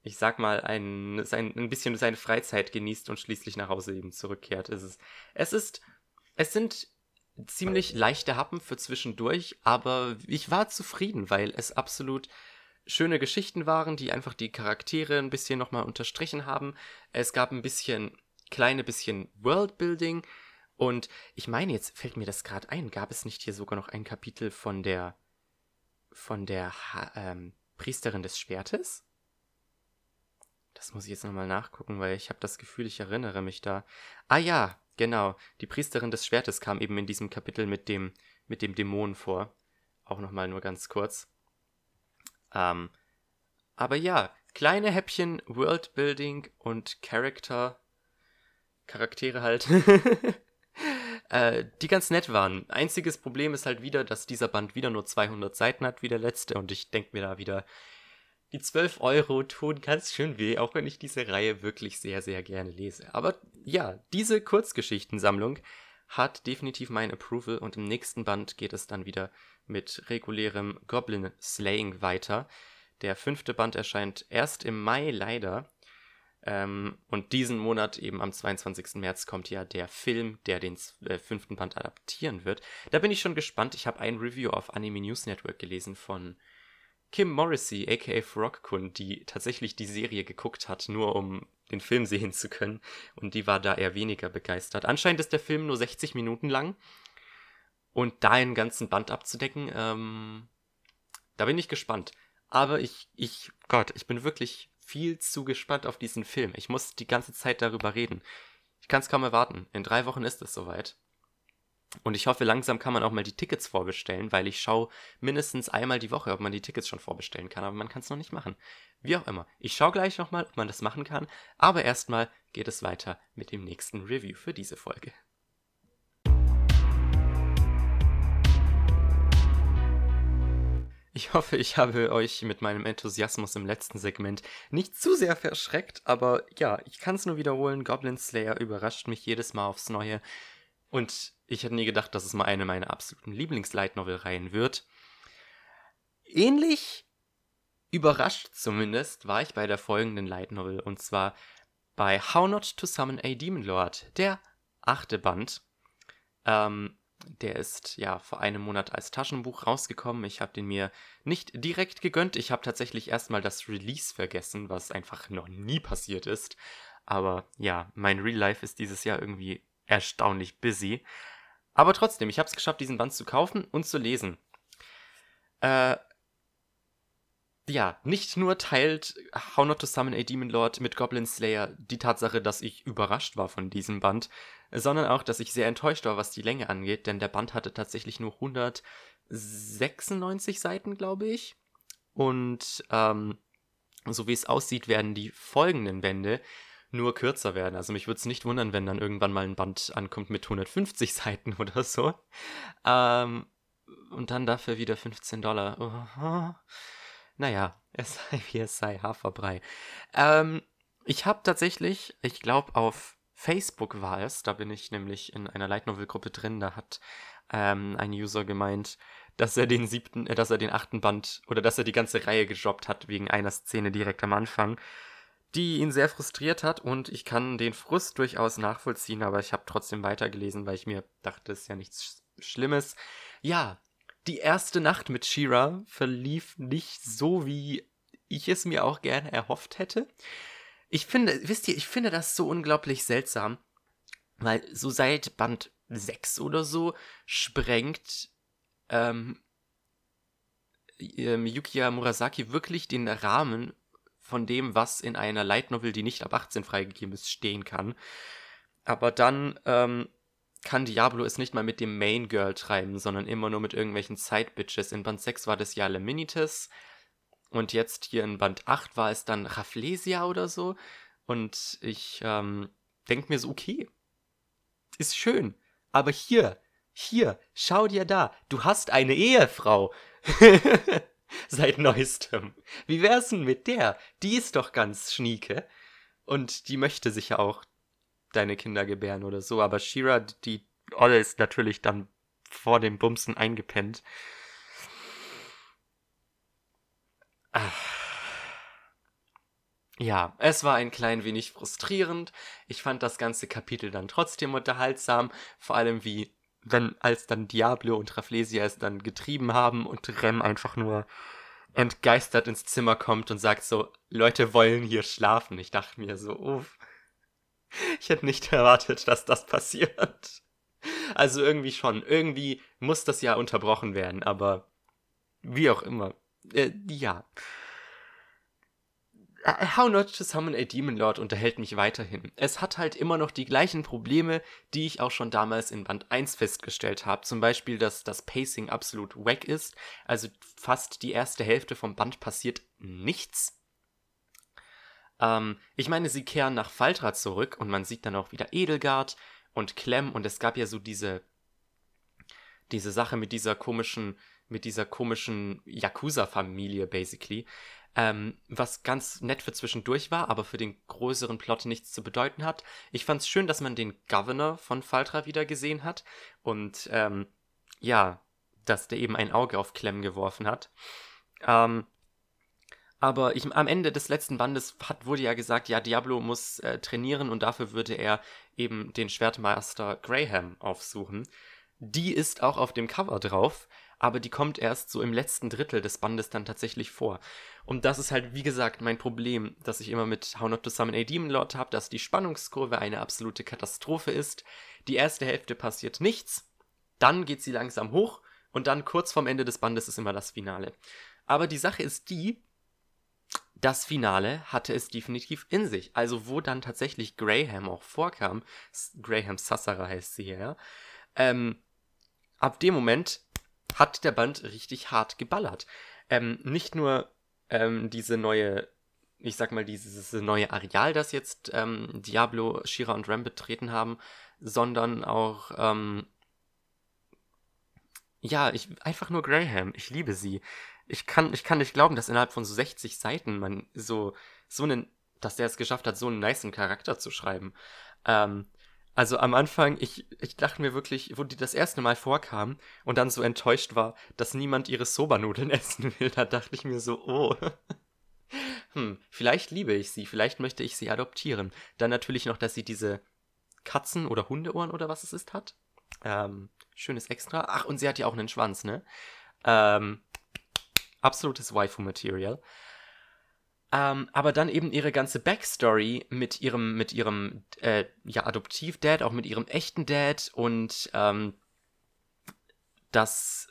ich sag mal, ein, sein, ein bisschen seine Freizeit genießt und schließlich nach Hause eben zurückkehrt. Es ist, es ist, es sind ziemlich leichte Happen für zwischendurch, aber ich war zufrieden, weil es absolut schöne Geschichten waren, die einfach die Charaktere ein bisschen nochmal unterstrichen haben. Es gab ein bisschen, kleine bisschen Worldbuilding und ich meine, jetzt fällt mir das gerade ein, gab es nicht hier sogar noch ein Kapitel von der, von der ähm, Priesterin des Schwertes? Das muss ich jetzt nochmal nachgucken, weil ich habe das Gefühl, ich erinnere mich da. Ah ja, Genau, die Priesterin des Schwertes kam eben in diesem Kapitel mit dem, mit dem Dämon vor. Auch nochmal nur ganz kurz. Ähm, aber ja, kleine Häppchen, Worldbuilding und Character, Charaktere halt, *laughs* äh, die ganz nett waren. Einziges Problem ist halt wieder, dass dieser Band wieder nur 200 Seiten hat wie der letzte und ich denke mir da wieder, die 12 Euro tun ganz schön weh, auch wenn ich diese Reihe wirklich sehr, sehr gerne lese. Aber ja, diese Kurzgeschichtensammlung hat definitiv mein Approval und im nächsten Band geht es dann wieder mit regulärem Goblin Slaying weiter. Der fünfte Band erscheint erst im Mai leider. Ähm, und diesen Monat, eben am 22. März, kommt ja der Film, der den äh, fünften Band adaptieren wird. Da bin ich schon gespannt. Ich habe ein Review auf Anime News Network gelesen von Kim Morrissey, aka Frogkun, die tatsächlich die Serie geguckt hat, nur um den Film *laughs* sehen zu können. Und die war da eher weniger begeistert. Anscheinend ist der Film nur 60 Minuten lang. Und da einen ganzen Band abzudecken, ähm, da bin ich gespannt. Aber ich, ich, Gott, ich bin wirklich viel zu gespannt auf diesen Film. Ich muss die ganze Zeit darüber reden. Ich kann es kaum erwarten. In drei Wochen ist es soweit. Und ich hoffe, langsam kann man auch mal die Tickets vorbestellen, weil ich schaue mindestens einmal die Woche, ob man die Tickets schon vorbestellen kann, aber man kann es noch nicht machen. Wie auch immer. Ich schaue gleich nochmal, ob man das machen kann, aber erstmal geht es weiter mit dem nächsten Review für diese Folge. Ich hoffe, ich habe euch mit meinem Enthusiasmus im letzten Segment nicht zu sehr verschreckt, aber ja, ich kann es nur wiederholen, Goblin Slayer überrascht mich jedes Mal aufs Neue Und ich hätte nie gedacht, dass es mal eine meiner absoluten Lieblings-Light Novel-Reihen wird. Ähnlich überrascht zumindest war ich bei der folgenden Light Novel und zwar bei How Not to Summon a Demon Lord, der achte Band. Ähm, der ist ja vor einem Monat als Taschenbuch rausgekommen. Ich habe den mir nicht direkt gegönnt. Ich habe tatsächlich erstmal das Release vergessen, was einfach noch nie passiert ist. Aber ja, mein Real Life ist dieses Jahr irgendwie erstaunlich busy. Aber trotzdem, ich habe es geschafft, diesen Band zu kaufen und zu lesen. Äh, ja, nicht nur teilt How Not to Summon a Demon Lord mit Goblin Slayer die Tatsache, dass ich überrascht war von diesem Band, sondern auch, dass ich sehr enttäuscht war, was die Länge angeht, denn der Band hatte tatsächlich nur 196 Seiten, glaube ich. Und ähm, so wie es aussieht, werden die folgenden Bände nur kürzer werden. Also mich würde es nicht wundern, wenn dann irgendwann mal ein Band ankommt mit 150 *laughs* Seiten oder so. Ähm, und dann dafür wieder 15 Dollar. Oh, naja, es sei *laughs* wie es sei, Haferbrei. Ähm, ich habe tatsächlich, ich glaube auf Facebook war es, da bin ich nämlich in einer Light Novel Gruppe drin, da hat ähm, ein User gemeint, dass er den siebten, äh, dass er den achten Band oder dass er die ganze Reihe gejobbt hat wegen einer Szene direkt am Anfang, die ihn sehr frustriert hat und ich kann den Frust durchaus nachvollziehen, aber ich habe trotzdem weitergelesen, weil ich mir dachte, es ist ja nichts Schlimmes. Ja, die erste Nacht mit Shira verlief nicht so, wie ich es mir auch gerne erhofft hätte. Ich finde, wisst ihr, ich finde das so unglaublich seltsam, weil so seit Band 6 oder so sprengt ähm, ähm, Yukiya Murasaki wirklich den Rahmen von dem, was in einer Light Novel, die nicht ab 18 freigegeben ist, stehen kann. Aber dann ähm, kann Diablo es nicht mal mit dem Main Girl treiben, sondern immer nur mit irgendwelchen Side Bitches. In Band 6 war das ja Leminitas und jetzt hier in Band 8 war es dann Rafflesia oder so. Und ich ähm, denke mir so, okay, ist schön. Aber hier, hier, schau dir da, du hast eine Ehefrau. *laughs* *laughs* Seit neuestem. Wie wär's denn mit der? Die ist doch ganz schnieke. Und die möchte sich ja auch deine Kinder gebären oder so. Aber Shira, die Olle ist natürlich dann vor dem Bumsen eingepennt. Ja, es war ein klein wenig frustrierend. Ich fand das ganze Kapitel dann trotzdem unterhaltsam, vor allem wie wenn als dann Diablo und Rafflesia es dann getrieben haben und Rem einfach nur entgeistert ins Zimmer kommt und sagt so, Leute wollen hier schlafen. Ich dachte mir so, uff. *laughs* Ich hätte nicht erwartet, dass das passiert. Also irgendwie schon. Irgendwie muss das ja unterbrochen werden, aber wie auch immer. Äh, ja. How Not to Summon a Demon Lord unterhält mich weiterhin. Es hat halt immer noch die gleichen Probleme, die ich auch schon damals in Band 1 festgestellt habe. Zum Beispiel, dass das Pacing absolut wack ist. Also fast die erste Hälfte vom Band passiert nichts. Ähm, ich meine, sie kehren nach Faltra zurück und man sieht dann auch wieder Edelgard und Clem und es gab ja so diese, diese Sache mit dieser komischen mit dieser komischen Yakuza-Familie, basically. Ähm, was ganz nett für zwischendurch war, aber für den größeren Plot nichts zu bedeuten hat. Ich fand es schön, dass man den Governor von Faltra wieder gesehen hat und ähm, ja, dass der eben ein Auge auf Clem geworfen hat. Ähm, aber ich, am Ende des letzten Bandes hat, wurde ja gesagt, ja, Diablo muss äh, trainieren und dafür würde er eben den Schwertmeister Graham aufsuchen. Die ist auch auf dem Cover drauf aber die kommt erst so im letzten Drittel des Bandes dann tatsächlich vor. Und das ist halt, wie gesagt, mein Problem, dass ich immer mit How Not to Summon a Demon Lord habe, dass die Spannungskurve eine absolute Katastrophe ist. Die erste Hälfte passiert nichts, dann geht sie langsam hoch und dann kurz vorm Ende des Bandes ist immer das Finale. Aber die Sache ist die, das Finale hatte es definitiv in sich. Also wo dann tatsächlich Graham auch vorkam, Graham Sassara heißt sie hier, ja, ähm, ab dem Moment hat der Band richtig hart geballert. Ähm, nicht nur ähm, diese neue, ich sag mal, dieses neue Areal, das jetzt ähm, Diablo, Shira und Ram betreten haben, sondern auch, ähm, ja, ich, einfach nur Graham. Ich liebe sie. Ich kann, ich kann nicht glauben, dass innerhalb von so 60 Seiten man so, so einen, dass der es geschafft hat, so einen niceen Charakter zu schreiben. Ähm, Also am Anfang, ich, ich dachte mir wirklich, wo die das erste Mal vorkam und dann so enttäuscht war, dass niemand ihre Soba-Nudeln *laughs* essen will, da dachte ich mir so, oh. *laughs* hm, vielleicht liebe ich sie, vielleicht möchte ich sie adoptieren. Dann natürlich noch, dass sie diese Katzen- oder Hundeohren oder was es ist hat. Ähm, schönes Extra. Ach, und sie hat ja auch einen Schwanz, ne? Ähm, absolutes Waifu-Material. Ähm, aber dann eben ihre ganze Backstory mit ihrem, mit ihrem äh, ja, Adoptiv-Dad, auch mit ihrem echten Dad und ähm, dass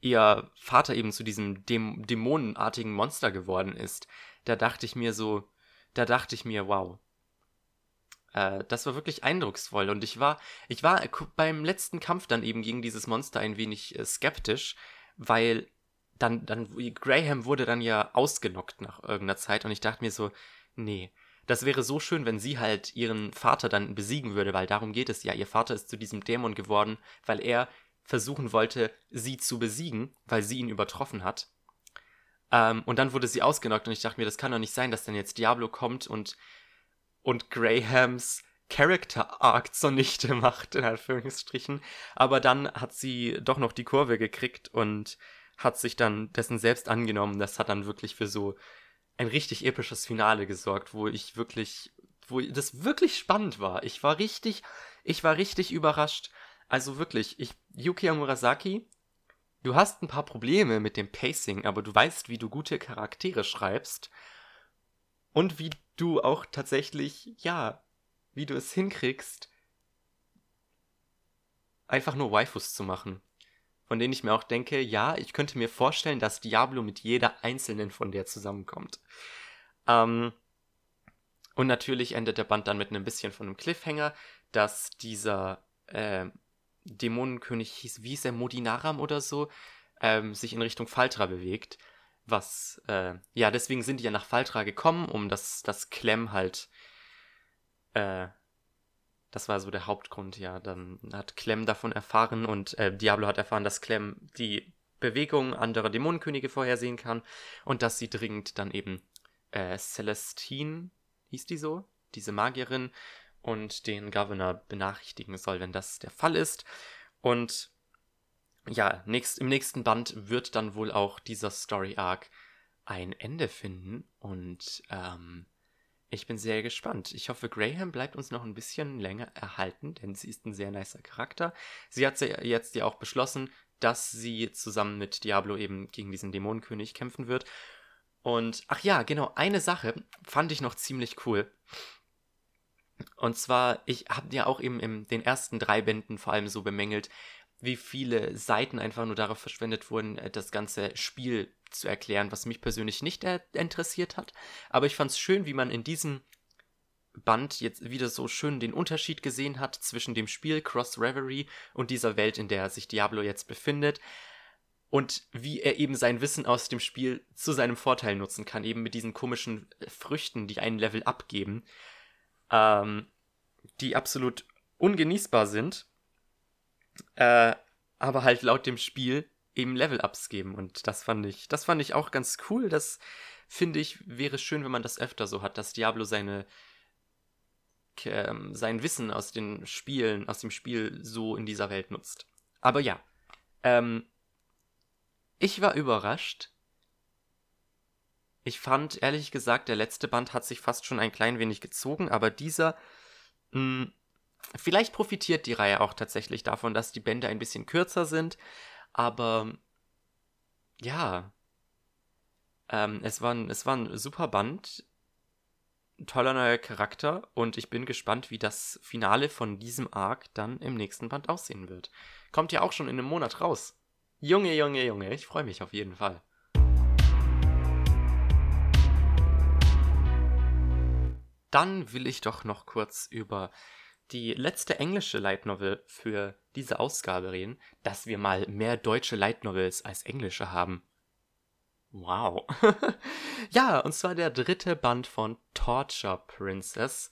ihr Vater eben zu diesem Däm dämonenartigen Monster geworden ist. Da dachte ich mir so, da dachte ich mir, wow. Äh, das war wirklich eindrucksvoll und ich war, ich war beim letzten Kampf dann eben gegen dieses Monster ein wenig äh, skeptisch, weil dann, dann, Graham wurde dann ja ausgenockt nach irgendeiner Zeit und ich dachte mir so, nee, das wäre so schön, wenn sie halt ihren Vater dann besiegen würde, weil darum geht es ja. Ihr Vater ist zu diesem Dämon geworden, weil er versuchen wollte, sie zu besiegen, weil sie ihn übertroffen hat. Ähm, und dann wurde sie ausgenockt und ich dachte mir, das kann doch nicht sein, dass dann jetzt Diablo kommt und, und Grahams Character Arc zunichte *laughs* macht, in Anführungsstrichen. Aber dann hat sie doch noch die Kurve gekriegt und hat sich dann dessen selbst angenommen. Das hat dann wirklich für so ein richtig episches Finale gesorgt, wo ich wirklich, wo das wirklich spannend war. Ich war richtig, ich war richtig überrascht. Also wirklich, ich, Yuki Murasaki, du hast ein paar Probleme mit dem Pacing, aber du weißt, wie du gute Charaktere schreibst. Und wie du auch tatsächlich, ja, wie du es hinkriegst, einfach nur Waifus zu machen von denen ich mir auch denke, ja, ich könnte mir vorstellen, dass Diablo mit jeder einzelnen von der zusammenkommt. Ähm, und natürlich endet der Band dann mit einem bisschen von einem Cliffhanger, dass dieser äh, Dämonenkönig hieß, wie hieß er, Modinaram oder so, ähm, sich in Richtung Faltra bewegt. Was, äh, ja, deswegen sind die ja nach Faltra gekommen, um das, das Clem halt äh, das war so der Hauptgrund, ja. Dann hat Clem davon erfahren und äh, Diablo hat erfahren, dass Clem die Bewegung anderer Dämonenkönige vorhersehen kann und dass sie dringend dann eben äh, Celestine, hieß die so, diese Magierin, und den Governor benachrichtigen soll, wenn das der Fall ist. Und ja, nächst, im nächsten Band wird dann wohl auch dieser Story Arc ein Ende finden und ähm, ich bin sehr gespannt. Ich hoffe, Graham bleibt uns noch ein bisschen länger erhalten, denn sie ist ein sehr nicer Charakter. Sie hat jetzt ja auch beschlossen, dass sie zusammen mit Diablo eben gegen diesen Dämonenkönig kämpfen wird. Und ach ja, genau, eine Sache fand ich noch ziemlich cool. Und zwar, ich habe ja auch eben in den ersten drei Bänden vor allem so bemängelt, wie viele Seiten einfach nur darauf verschwendet wurden, äh, das ganze Spiel zu erklären, was mich persönlich nicht interessiert hat. Aber ich fand es schön, wie man in diesem Band jetzt wieder so schön den Unterschied gesehen hat zwischen dem Spiel Cross Reverie und dieser Welt, in der sich Diablo jetzt befindet. Und wie er eben sein Wissen aus dem Spiel zu seinem Vorteil nutzen kann, eben mit diesen komischen äh, Früchten, die einen Level abgeben, ähm, die absolut ungenießbar sind äh, aber halt laut dem Spiel eben Level-Ups geben. Und das fand ich, das fand ich auch ganz cool. Das finde ich, wäre schön, wenn man das öfter so hat, dass Diablo seine ähm, sein Wissen aus den Spielen, aus dem Spiel so in dieser Welt nutzt. Aber ja, ähm, ich war überrascht. Ich fand, ehrlich gesagt, der letzte Band hat sich fast schon ein klein wenig gezogen, aber dieser mh, mm, Vielleicht profitiert die Reihe auch tatsächlich davon, dass die Bände ein bisschen kürzer sind, aber ja, ähm, es, war ein, es war ein super Band, ein toller neuer Charakter und ich bin gespannt, wie das Finale von diesem Arc dann im nächsten Band aussehen wird. Kommt ja auch schon in einem Monat raus. Junge, Junge, Junge, ich freue mich auf jeden Fall. Dann will ich doch noch kurz über die letzte englische Light Novel für diese Ausgabe reden, dass wir mal mehr deutsche Light Novels als englische haben. Wow. *laughs* ja, und zwar der dritte Band von Torture Princess,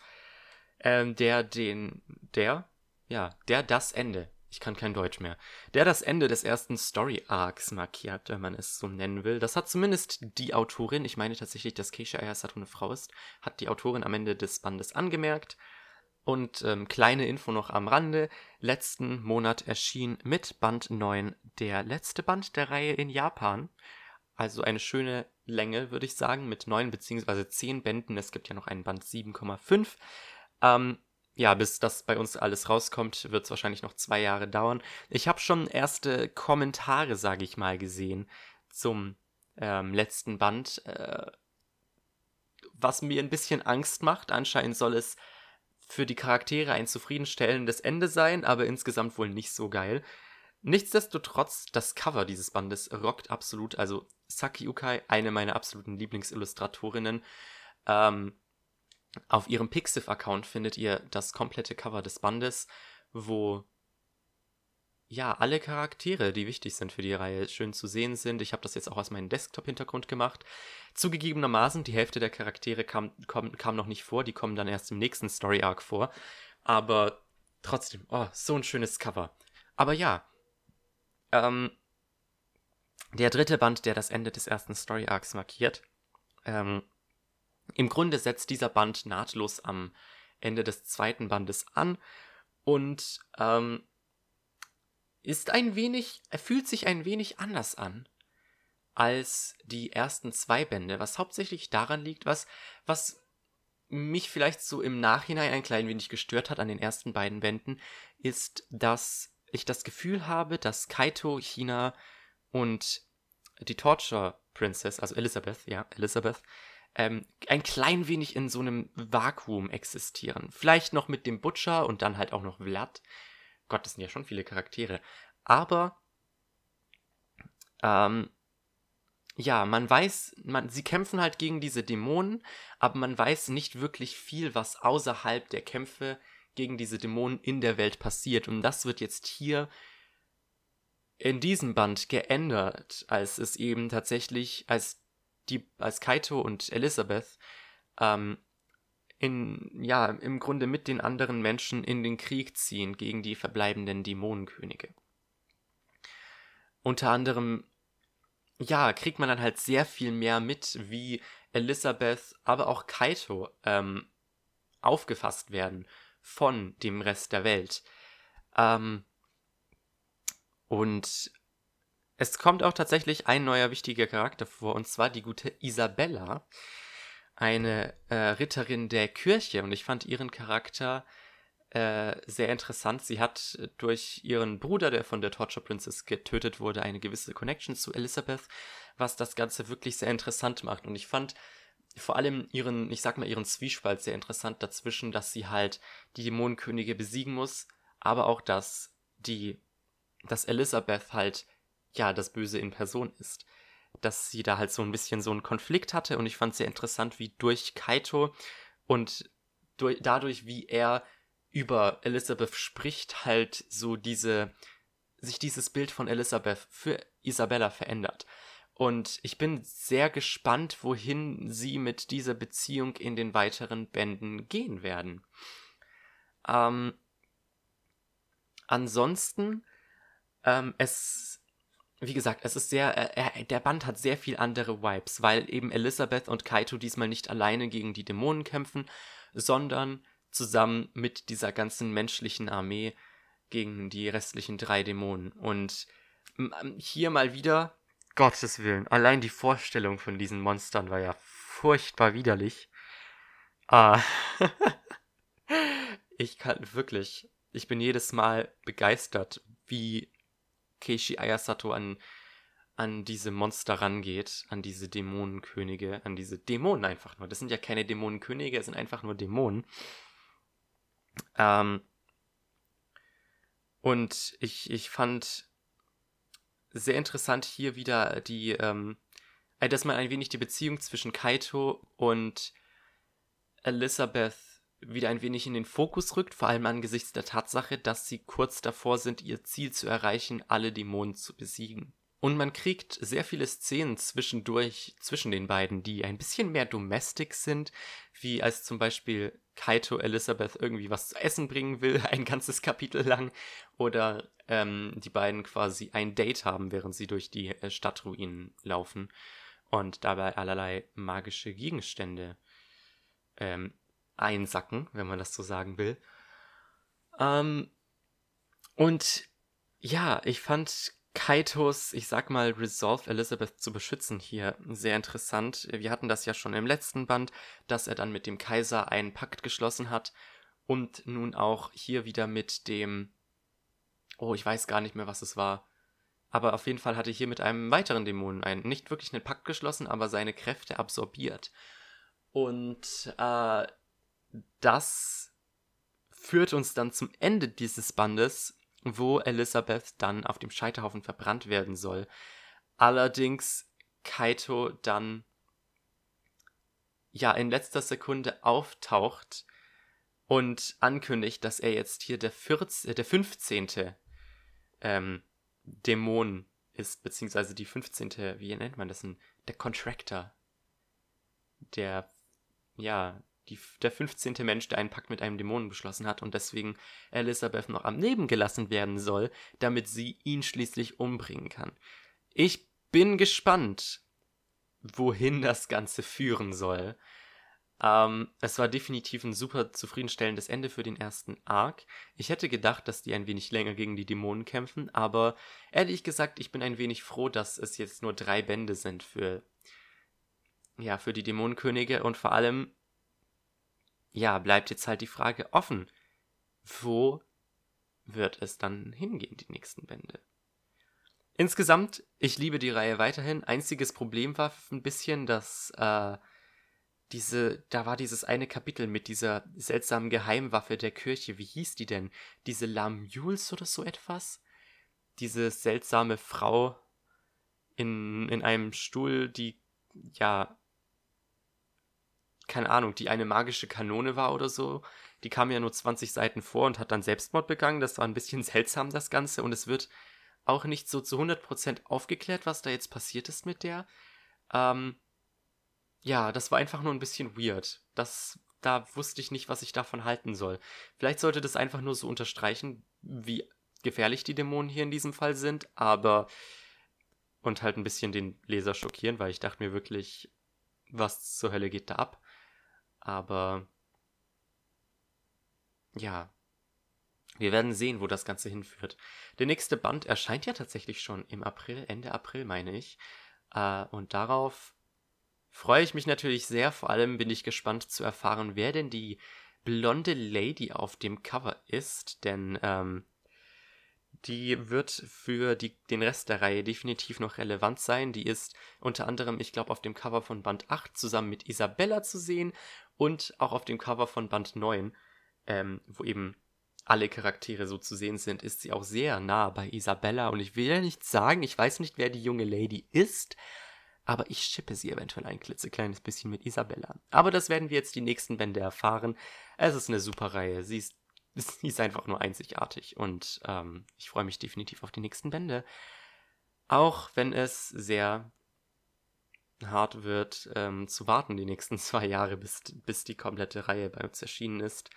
ähm, der den, der, ja, der das Ende, ich kann kein Deutsch mehr, der das Ende des ersten Story Arcs markiert, wenn man es so nennen will. Das hat zumindest die Autorin, ich meine tatsächlich, dass Keisha Ayasatu eine Frau ist, hat die Autorin am Ende des Bandes angemerkt. Und ähm, kleine Info noch am Rande. Letzten Monat erschien mit Band 9 der letzte Band der Reihe in Japan. Also eine schöne Länge, würde ich sagen, mit 9 bzw. 10 Bänden. Es gibt ja noch einen Band 7,5. Ähm, ja, bis das bei uns alles rauskommt, wird es wahrscheinlich noch zwei Jahre dauern. Ich habe schon erste Kommentare, sage ich mal, gesehen zum ähm, letzten Band, äh, was mir ein bisschen Angst macht. Anscheinend soll es für die Charaktere ein zufriedenstellendes Ende sein, aber insgesamt wohl nicht so geil. Nichtsdestotrotz, das Cover dieses Bandes rockt absolut. Also Saki Ukai, eine meiner absoluten Lieblingsillustratorinnen. Ähm, auf ihrem Pixiv-Account findet ihr das komplette Cover des Bandes, wo ja, alle Charaktere, die wichtig sind für die Reihe, schön zu sehen sind. Ich habe das jetzt auch aus meinem Desktop-Hintergrund gemacht. Zugegebenermaßen, die Hälfte der Charaktere kam, kam, kam noch nicht vor, die kommen dann erst im nächsten Story-Arc vor. Aber trotzdem, oh, so ein schönes Cover. Aber ja, ähm, der dritte Band, der das Ende des ersten Story-Arcs markiert, ähm, im Grunde setzt dieser Band nahtlos am Ende des zweiten Bandes an und ähm, ist ein wenig, er fühlt sich ein wenig anders an als die ersten zwei Bände, was hauptsächlich daran liegt, was, was mich vielleicht so im Nachhinein ein klein wenig gestört hat an den ersten beiden Bänden, ist, dass ich das Gefühl habe, dass Kaito, China und die Torture Princess, also Elizabeth, ja, Elizabeth, ähm, ein klein wenig in so einem Vakuum existieren. Vielleicht noch mit dem Butcher und dann halt auch noch Vlad. Gott, das sind ja schon viele Charaktere. Aber ähm, ja, man weiß, man, sie kämpfen halt gegen diese Dämonen, aber man weiß nicht wirklich viel, was außerhalb der Kämpfe gegen diese Dämonen in der Welt passiert. Und das wird jetzt hier in diesem Band geändert, als es eben tatsächlich, als die, als Kaito und Elisabeth ähm, in, ja, im Grunde mit den anderen Menschen in den Krieg ziehen gegen die verbleibenden Dämonenkönige. Unter anderem, ja, kriegt man dann halt sehr viel mehr mit, wie Elisabeth, aber auch Kaito ähm, aufgefasst werden von dem Rest der Welt. Ähm, und es kommt auch tatsächlich ein neuer wichtiger Charakter vor, und zwar die gute Isabella, eine äh, Ritterin der Kirche. Und ich fand ihren Charakter äh, sehr interessant. Sie hat durch ihren Bruder, der von der Torture Princess getötet wurde, eine gewisse Connection zu Elizabeth, was das Ganze wirklich sehr interessant macht. Und ich fand vor allem ihren, ich sag mal, ihren Zwiespalt sehr interessant dazwischen, dass sie halt die Dämonenkönige besiegen muss, aber auch, dass die, dass Elizabeth halt ja das Böse in Person ist. Dass sie da halt so ein bisschen so einen Konflikt hatte und ich fand sehr interessant, wie durch Kaito und durch, dadurch, wie er über Elizabeth spricht, halt so diese, sich dieses Bild von Elizabeth für Isabella verändert. Und ich bin sehr gespannt, wohin sie mit dieser Beziehung in den weiteren Bänden gehen werden. Ähm, ansonsten, ähm, es wie gesagt, es ist sehr, äh, der Band hat sehr viel andere Vibes, weil eben Elisabeth und Kaito diesmal nicht alleine gegen die Dämonen kämpfen, sondern zusammen mit dieser ganzen menschlichen Armee gegen die restlichen drei Dämonen. Und hier mal wieder, Gottes Willen, allein die Vorstellung von diesen Monstern war ja furchtbar widerlich. Ah. *laughs* ich kann wirklich, ich bin jedes Mal begeistert, wie Keishi Ayasato an, an diese Monster rangeht, an diese Dämonenkönige, an diese Dämonen einfach nur. Das sind ja keine Dämonenkönige, es sind einfach nur Dämonen. Ähm, und ich, ich fand sehr interessant hier wieder die, ähm, äh, dass man ein wenig die Beziehung zwischen Kaito und Elizabeth wieder ein wenig in den Fokus rückt, vor allem angesichts der Tatsache, dass sie kurz davor sind, ihr Ziel zu erreichen, alle Dämonen zu besiegen. Und man kriegt sehr viele Szenen zwischendurch zwischen den beiden, die ein bisschen mehr domestic sind, wie als zum Beispiel Kaito Elizabeth irgendwie was zu essen bringen will, *laughs* ein ganzes Kapitel lang, oder ähm, die beiden quasi ein Date haben, während sie durch die äh, Stadtruinen laufen und dabei allerlei magische Gegenstände ähm, einsacken, wenn man das so sagen will. Ähm, und ja, ich fand Kaitos, ich sag mal, Resolve Elizabeth zu beschützen hier sehr interessant. Wir hatten das ja schon im letzten Band, dass er dann mit dem Kaiser einen Pakt geschlossen hat und nun auch hier wieder mit dem, oh, ich weiß gar nicht mehr, was es war. Aber auf jeden Fall hatte hier mit einem weiteren Dämonen einen, nicht wirklich einen Pakt geschlossen, aber seine Kräfte absorbiert. Und äh, das führt uns dann zum Ende dieses Bandes wo Elisabeth dann auf dem Scheiterhaufen verbrannt werden soll. Allerdings Kaito dann ja in letzter Sekunde auftaucht und ankündigt, dass er jetzt hier der, 14, äh, der 15. Ähm, Dämon ist, beziehungsweise die 15. Wie nennt man das denn? Der Contractor. Der, ja, die, der 15. Mensch, der einen Pakt mit einem Dämonen beschlossen hat und deswegen Elisabeth noch am Leben gelassen werden soll, damit sie ihn schließlich umbringen kann. Ich bin gespannt, wohin das Ganze führen soll. Ähm, es war definitiv ein super zufriedenstellendes Ende für den ersten Arc. Ich hätte gedacht, dass die ein wenig länger gegen die Dämonen kämpfen, aber ehrlich gesagt, ich bin ein wenig froh, dass es jetzt nur drei Bände sind für ja, für die Dämonenkönige und vor allem ja, bleibt jetzt halt die Frage offen. Wo wird es dann hingehen, die nächsten Bände? Insgesamt, ich liebe die Reihe weiterhin. Einziges Problem war ein bisschen, dass äh, diese, da war dieses eine Kapitel mit dieser seltsamen Geheimwaffe der Kirche. Wie hieß die denn? Diese Lamules oder so etwas? Diese seltsame Frau in, in einem Stuhl, die ja keine Ahnung, die eine magische Kanone war oder so. Die kam ja nur 20 Seiten vor und hat dann Selbstmord begangen. Das war ein bisschen *laughs* seltsam, das Ganze. Und es wird auch nicht so zu 100% aufgeklärt, was da jetzt passiert ist mit der. Ähm, ja, das war einfach nur ein bisschen weird. Das, da wusste ich nicht, was ich davon halten soll. Vielleicht sollte das einfach nur so unterstreichen, wie gefährlich die Dämonen hier in diesem Fall sind, aber und halt ein bisschen den Leser schockieren, weil ich dachte mir wirklich, was zur Hölle geht da ab? Aber ja, wir werden sehen, wo das Ganze hinführt. Der nächste Band erscheint ja tatsächlich schon im April, Ende April meine ich. Äh, und darauf freue ich mich natürlich sehr. Vor allem bin ich gespannt zu erfahren, wer denn die blonde Lady auf dem Cover ist. Denn ähm, die wird für die, den Rest der Reihe definitiv noch relevant sein. Die ist unter anderem, ich glaube, auf dem Cover von Band 8 zusammen mit Isabella zu sehen und auch auf dem Cover von Band 9, ähm, wo eben alle Charaktere so zu sehen sind, ist sie auch sehr nah bei Isabella. Und ich will ja nicht sagen, ich weiß nicht, wer die junge Lady ist, aber ich schippe sie eventuell ein klitzekleines bisschen mit Isabella. Aber das werden wir jetzt die nächsten Bände erfahren. Es ist eine super Reihe. Sie ist, *laughs* sie ist einfach nur einzigartig und ähm, ich freue mich definitiv auf die nächsten Bände. Auch wenn es sehr hart wird, ähm, zu warten die nächsten *laughs* zwei Jahre, bis, bis die komplette Reihe bei uns erschienen ist.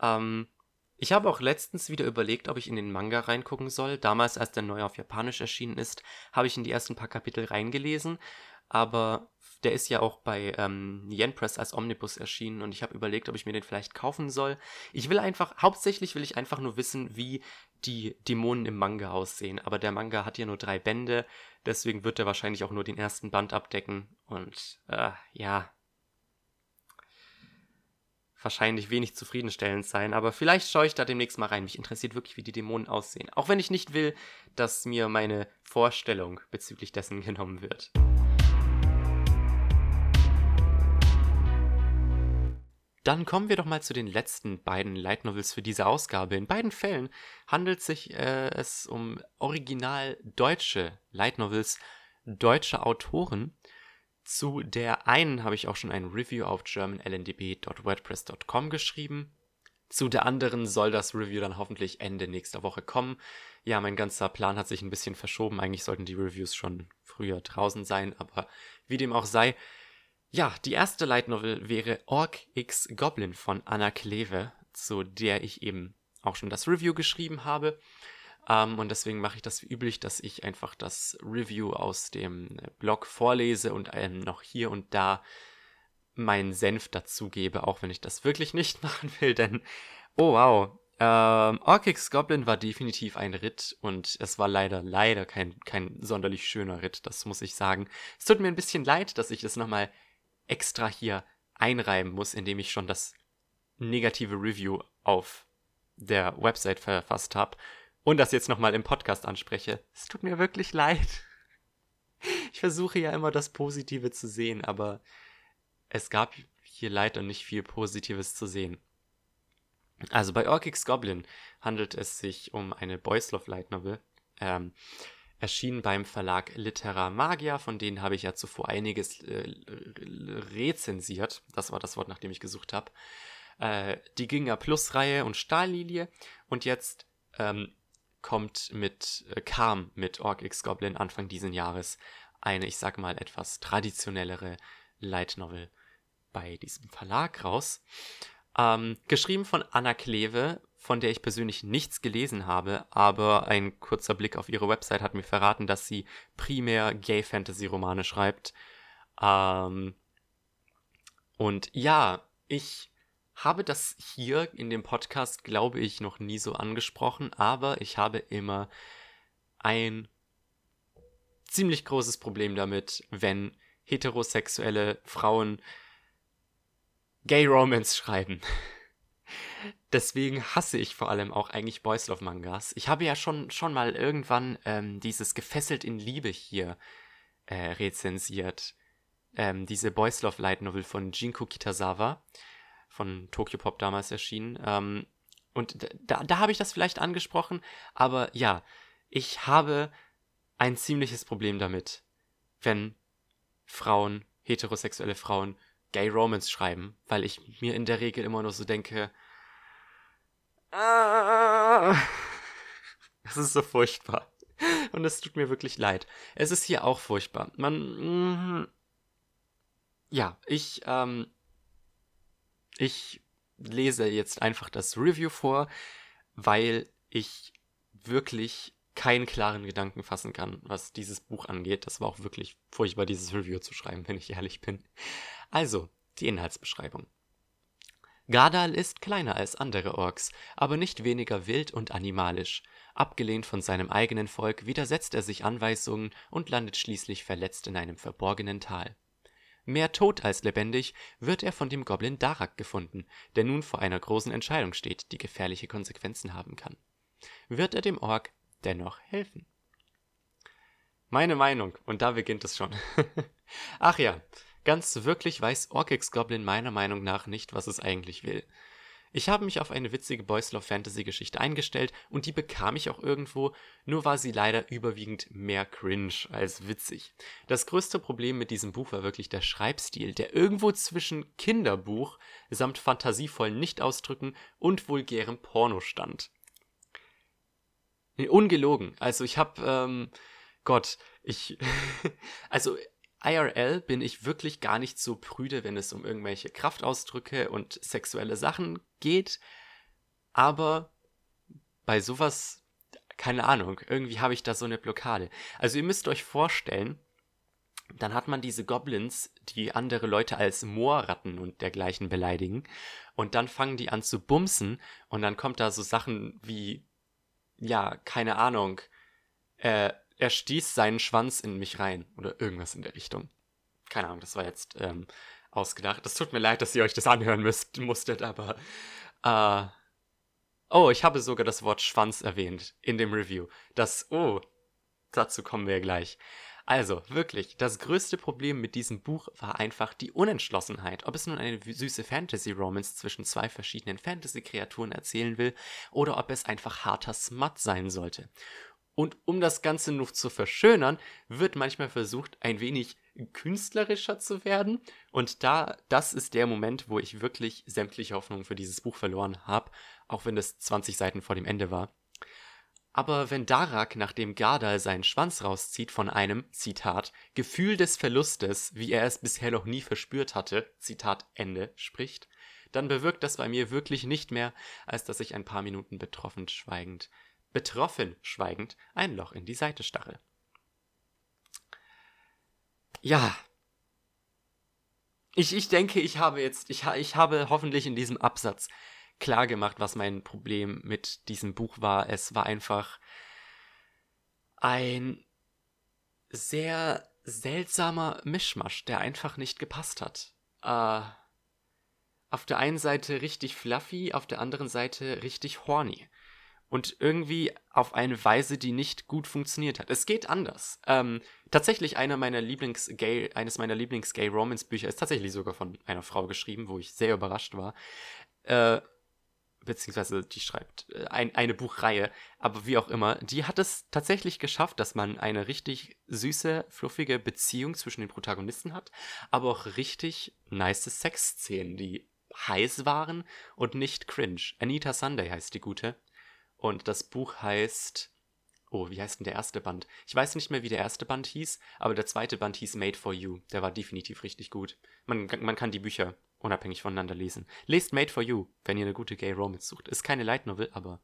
Ähm, ich habe auch letztens wieder überlegt, ob ich in den Manga reingucken soll. Damals, als der neu auf Japanisch erschienen ist, habe ich in die ersten paar Kapitel reingelesen, aber der ist ja auch bei ähm, Yen Press als Omnibus erschienen und ich habe überlegt, ob ich mir den vielleicht kaufen soll. Ich will einfach, hauptsächlich will ich einfach nur wissen, wie die Dämonen im Manga aussehen. Aber der Manga hat ja nur drei Bände, deswegen wird er wahrscheinlich auch nur den ersten Band abdecken. Und äh, ja, wahrscheinlich wenig zufriedenstellend sein, aber vielleicht schaue ich da demnächst mal rein. Mich interessiert wirklich, wie die Dämonen aussehen. Auch wenn ich nicht will, dass mir meine Vorstellung bezüglich dessen *laughs* genommen wird. Dann kommen wir doch mal zu den letzten beiden Light Novels für diese Ausgabe. In beiden Fällen handelt sich äh, es um original deutsche Light Novels deutscher Autoren. Zu der einen habe ich auch schon ein Review auf germanlndb.wordpress.com geschrieben. Zu der anderen soll das Review dann hoffentlich Ende nächster Woche kommen. Ja, mein ganzer Plan hat sich ein bisschen verschoben. Eigentlich sollten die Reviews schon früher draußen sein, aber wie dem auch sei, ja, die erste Light Novel wäre Orc X Goblin von Anna Kleve, zu der ich eben auch schon das Review geschrieben habe. Ähm, und deswegen mache ich das wie üblich, dass ich einfach das Review aus dem Blog vorlese und ähm, noch hier und da meinen Senf dazugebe, auch wenn ich das wirklich nicht *laughs* machen will, denn, oh wow, ähm, Orkix Goblin war definitiv ein Ritt und es war leider, leider kein, kein sonderlich schöner Ritt, das muss ich sagen. Es tut mir ein bisschen leid, dass ich das nochmal extra hier einreiben muss, indem ich schon das negative Review auf der Website verfasst habe und das jetzt nochmal im Podcast anspreche. Es tut mir wirklich leid. *laughs* Ich versuche ja immer das Positive zu sehen, aber es gab hier leider nicht viel Positives zu sehen. Also bei Orkix Goblin handelt es sich um eine Boys Love Light Novel. Ähm, erschienen beim Verlag Litera Magia, von denen habe ich ja zuvor einiges äh, rezensiert. Das war das Wort, nach dem ich gesucht habe. Äh, die Ginger Plus Reihe und Stahllilie. Und jetzt ähm, kommt mit äh, kam mit Orc X Goblin Anfang diesen Jahres eine, ich sag mal, etwas traditionellere Light Novel bei diesem Verlag raus. Ähm, geschrieben von Anna Kleve, von der ich persönlich nichts gelesen habe, aber ein kurzer Blick auf ihre Website hat mir verraten, dass sie primär Gay-Fantasy-Romane schreibt. Ähm, und ja, ich habe das hier in dem Podcast, glaube ich, noch nie so angesprochen, aber ich habe immer ein ziemlich großes Problem damit, wenn heterosexuelle Frauen Gay Romance schreiben. *laughs* Deswegen hasse ich vor allem auch eigentlich Boys Love Mangas. Ich habe ja schon, schon mal irgendwann ähm, dieses Gefesselt in Liebe hier äh, rezensiert. Ähm, diese Boys Love Light Novel von Jinko Kitazawa von Tokyo Pop damals erschienen. Ähm, und da, da habe ich das vielleicht angesprochen, aber ja, ich habe ein ziemliches Problem damit, wenn Frauen, heterosexuelle Frauen, Gay Romance schreiben, weil ich mir in der Regel immer nur so denke, ah, *laughs* es ist so furchtbar. Und es tut mir wirklich leid. Es ist hier auch furchtbar. Man, mm, ja, ich, ähm, ich lese jetzt einfach das Review vor, weil ich wirklich keinen klaren Gedanken fassen kann, was dieses Buch angeht. Das war auch wirklich furchtbar, dieses Review zu schreiben, *laughs* wenn ich ehrlich bin. Also, die Inhaltsbeschreibung. Gardal ist kleiner als andere Orks, aber nicht weniger wild und animalisch. Abgelehnt von seinem eigenen Volk widersetzt er sich Anweisungen und landet schließlich verletzt in einem verborgenen Tal. Mehr tot als lebendig wird er von dem Goblin Darak gefunden, der nun vor einer großen Entscheidung steht, die gefährliche Konsequenzen haben kann. Wird er dem Ork dennoch helfen? Meine Meinung, und da beginnt es schon. *laughs* Ach ja, ganz wirklich weiß Orkix Goblin meiner Meinung nach nicht, was es eigentlich will. Ich habe mich auf eine witzige Boys Love Fantasy Geschichte eingestellt und die bekam ich auch irgendwo, nur war sie leider überwiegend mehr cringe als witzig. Das größte Problem mit diesem Buch war wirklich der Schreibstil, der irgendwo zwischen Kinderbuch samt fantasievollen Nichtausdrücken und vulgärem Porno stand. Ungelogen. Also ich hab, ähm, Gott, ich, *laughs* also IRL bin ich wirklich gar nicht so prüde, wenn es um irgendwelche Kraftausdrücke und sexuelle Sachen geht. Aber bei sowas, keine Ahnung, irgendwie habe ich da so eine Blockade. Also ihr müsst euch vorstellen, dann hat man diese Goblins, die andere Leute als Moorratten und dergleichen beleidigen. Und dann fangen die an zu bumsen. Und dann kommt da so Sachen wie, ja, keine Ahnung, äh, er stieß seinen Schwanz in mich rein oder irgendwas in der Richtung. Keine Ahnung, das war jetzt ähm, ausgedacht. Das tut mir leid, dass ihr euch das anhören müsst, *laughs* musstet, aber äh, oh, ich habe sogar das Wort Schwanz erwähnt in dem Review. Das oh, dazu kommen wir gleich. Also, wirklich, das größte Problem mit diesem Buch war einfach die Unentschlossenheit, ob es nun eine süße Fantasy-Romance zwischen zwei verschiedenen Fantasy-Kreaturen erzählen will oder ob es einfach harter Smut sein sollte. Und um das Ganze noch zu verschönern, wird manchmal versucht, ein wenig künstlerischer zu werden. Und da, das ist der Moment, wo ich wirklich sämtliche Hoffnung für dieses Buch verloren habe, auch wenn es 20 Seiten vor dem Ende war. Aber wenn Darak, nachdem Gardal seinen Schwanz rauszieht, von einem, Zitat, Gefühl des Verlustes, wie er es bisher noch nie verspürt hatte, Zitat Ende, spricht, dann bewirkt das bei mir wirklich nicht mehr, als dass ich ein paar Minuten betroffen schweigend betroffen schweigend ein Loch in die Seite stachel. Ja. ich, ich denke, ich habe jetzt, ich, ich habe hoffentlich in diesem Absatz klar gemacht, was mein Problem mit diesem Buch war. Es war einfach ein sehr seltsamer Mischmasch, der einfach nicht gepasst hat. Äh, auf der einen Seite richtig fluffy, auf der anderen Seite richtig horny. Und irgendwie auf eine Weise, die nicht gut funktioniert hat. Es geht anders. Ähm, tatsächlich einer meiner Lieblings-Gay, eines meiner Lieblings-Gay-Romance-Bücher ist tatsächlich sogar von einer Frau geschrieben, wo ich sehr überrascht war. Äh, beziehungsweise die schreibt äh, ein, eine Buchreihe, aber wie auch immer, die hat es tatsächlich geschafft, dass man eine richtig süße, fluffige Beziehung zwischen den Protagonisten hat, aber auch richtig nice Sexszenen, die heiß waren und nicht cringe. Anita Sunday heißt die gute. Und das Buch heißt. Oh, wie heißt denn der erste Band? Ich weiß nicht mehr, wie der erste Band hieß, aber der zweite Band hieß Made for You. Der war definitiv richtig gut. Man, man kann die Bücher unabhängig voneinander lesen. Lest Made for You, wenn ihr eine gute Gay Romance sucht. Ist keine Light Novel, aber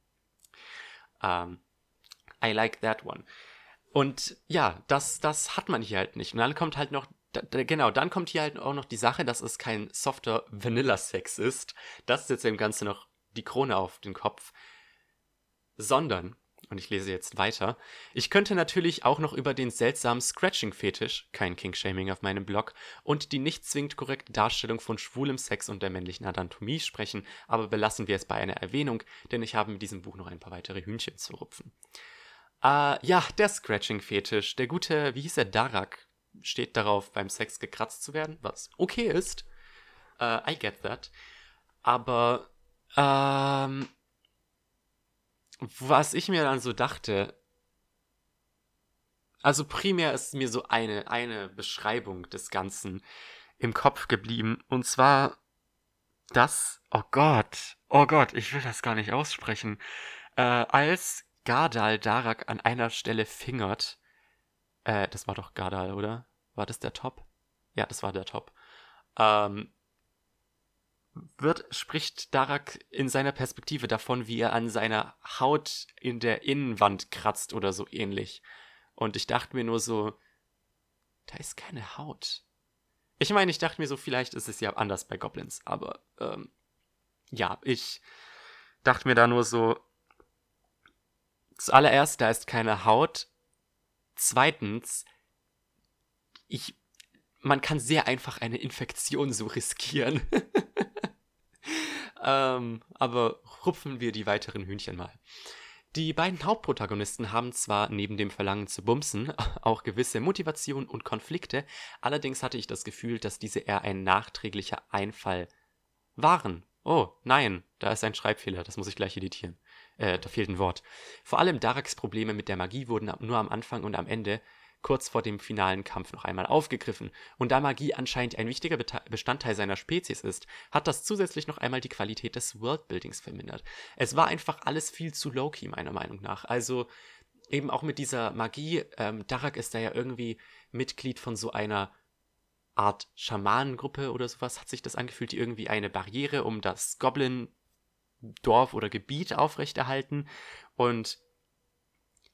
um, ähm, I like that one. Und ja, das, das hat man hier halt nicht. Und dann kommt halt noch, genau, dann kommt hier halt auch noch die Sache, dass es kein softer Vanilla-Sex ist. Das setzt dem Ganze noch die Krone auf den Kopf. Sondern und ich lese jetzt weiter. Ich könnte natürlich auch noch über den seltsamen Scratching-Fetisch, kein King-Shaming auf meinem Blog, und die nicht zwingend korrekte Darstellung von schwulem Sex und der männlichen Anatomie sprechen, aber belassen wir es bei einer Erwähnung, denn ich habe mit diesem Buch noch ein paar weitere Hühnchen zu rupfen. Äh, ja, der Scratching-Fetisch. Der gute, wie hieß er, Darak, steht darauf, beim Sex gekratzt zu werden, was okay ist. Uh, I get that. Aber, ähm, was ich mir dann so dachte, also primär ist mir so eine, eine Beschreibung des Ganzen im Kopf geblieben. Und zwar das, oh Gott, oh Gott, ich will das gar nicht aussprechen. Äh, als Gardal Darak an einer Stelle fingert, äh, das war doch Gardal, oder? War das der Top? Ja, das war der Top. Ähm, wird, spricht Darak in seiner Perspektive davon, wie er an seiner Haut in der Innenwand kratzt oder so ähnlich. Und ich dachte mir nur so, da ist keine Haut. Ich meine, ich dachte mir so, vielleicht ist es ja anders bei Goblins, aber ähm, ja, ich dachte mir da nur so, zuallererst, da ist keine Haut. Zweitens, ich, man kann sehr einfach eine Infektion so riskieren. *laughs* Ähm, aber rupfen wir die weiteren Hühnchen mal. Die beiden Hauptprotagonisten haben zwar neben dem Verlangen zu bumsen *laughs* auch gewisse Motivation und Konflikte, allerdings hatte ich das Gefühl, dass diese eher ein nachträglicher Einfall waren. Oh, nein, da ist ein Schreibfehler, das muss ich gleich editieren. Äh, da fehlt ein Wort. Vor allem Daraks Probleme mit der Magie wurden nur am Anfang und am Ende kurz vor dem finalen Kampf noch einmal aufgegriffen. Und da Magie anscheinend ein wichtiger Bestandteil seiner Spezies ist, hat das zusätzlich noch einmal die Qualität des Worldbuildings vermindert. Es war einfach alles viel zu low-key, meiner Meinung nach. Also eben auch mit dieser Magie, ähm, Darak ist da ja irgendwie Mitglied von so einer Art Schamanengruppe oder sowas, hat sich das angefühlt, die irgendwie eine Barriere um das Goblin-Dorf oder Gebiet aufrechterhalten. Und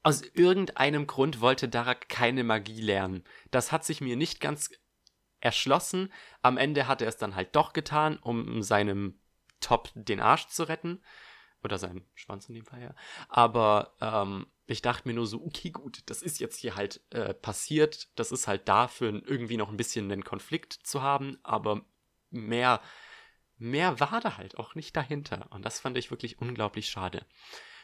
aus irgendeinem Grund wollte Darak keine Magie lernen. Das hat sich mir nicht ganz erschlossen. Am Ende hat er es dann halt doch getan, um seinem Top den Arsch zu retten. Oder seinen Schwanz in dem Fall, ja. Aber ähm, ich dachte mir nur so, okay, gut, das ist jetzt hier halt äh, passiert. Das ist halt dafür irgendwie noch ein bisschen einen Konflikt zu haben. Aber mehr, mehr war da halt auch nicht dahinter. Und das fand ich wirklich unglaublich schade.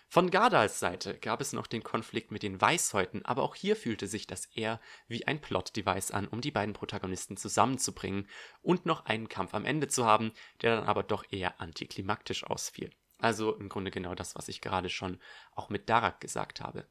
Von Gardals Seite gab es noch den Konflikt mit den Weißhäuten, aber auch hier fühlte sich das eher wie ein Plot-Device an, um die beiden Protagonisten zusammenzubringen und noch einen Kampf am Ende zu haben, der dann aber doch eher antiklimaktisch ausfiel. Also im Grunde genau das, was ich gerade schon auch mit Darak gesagt habe.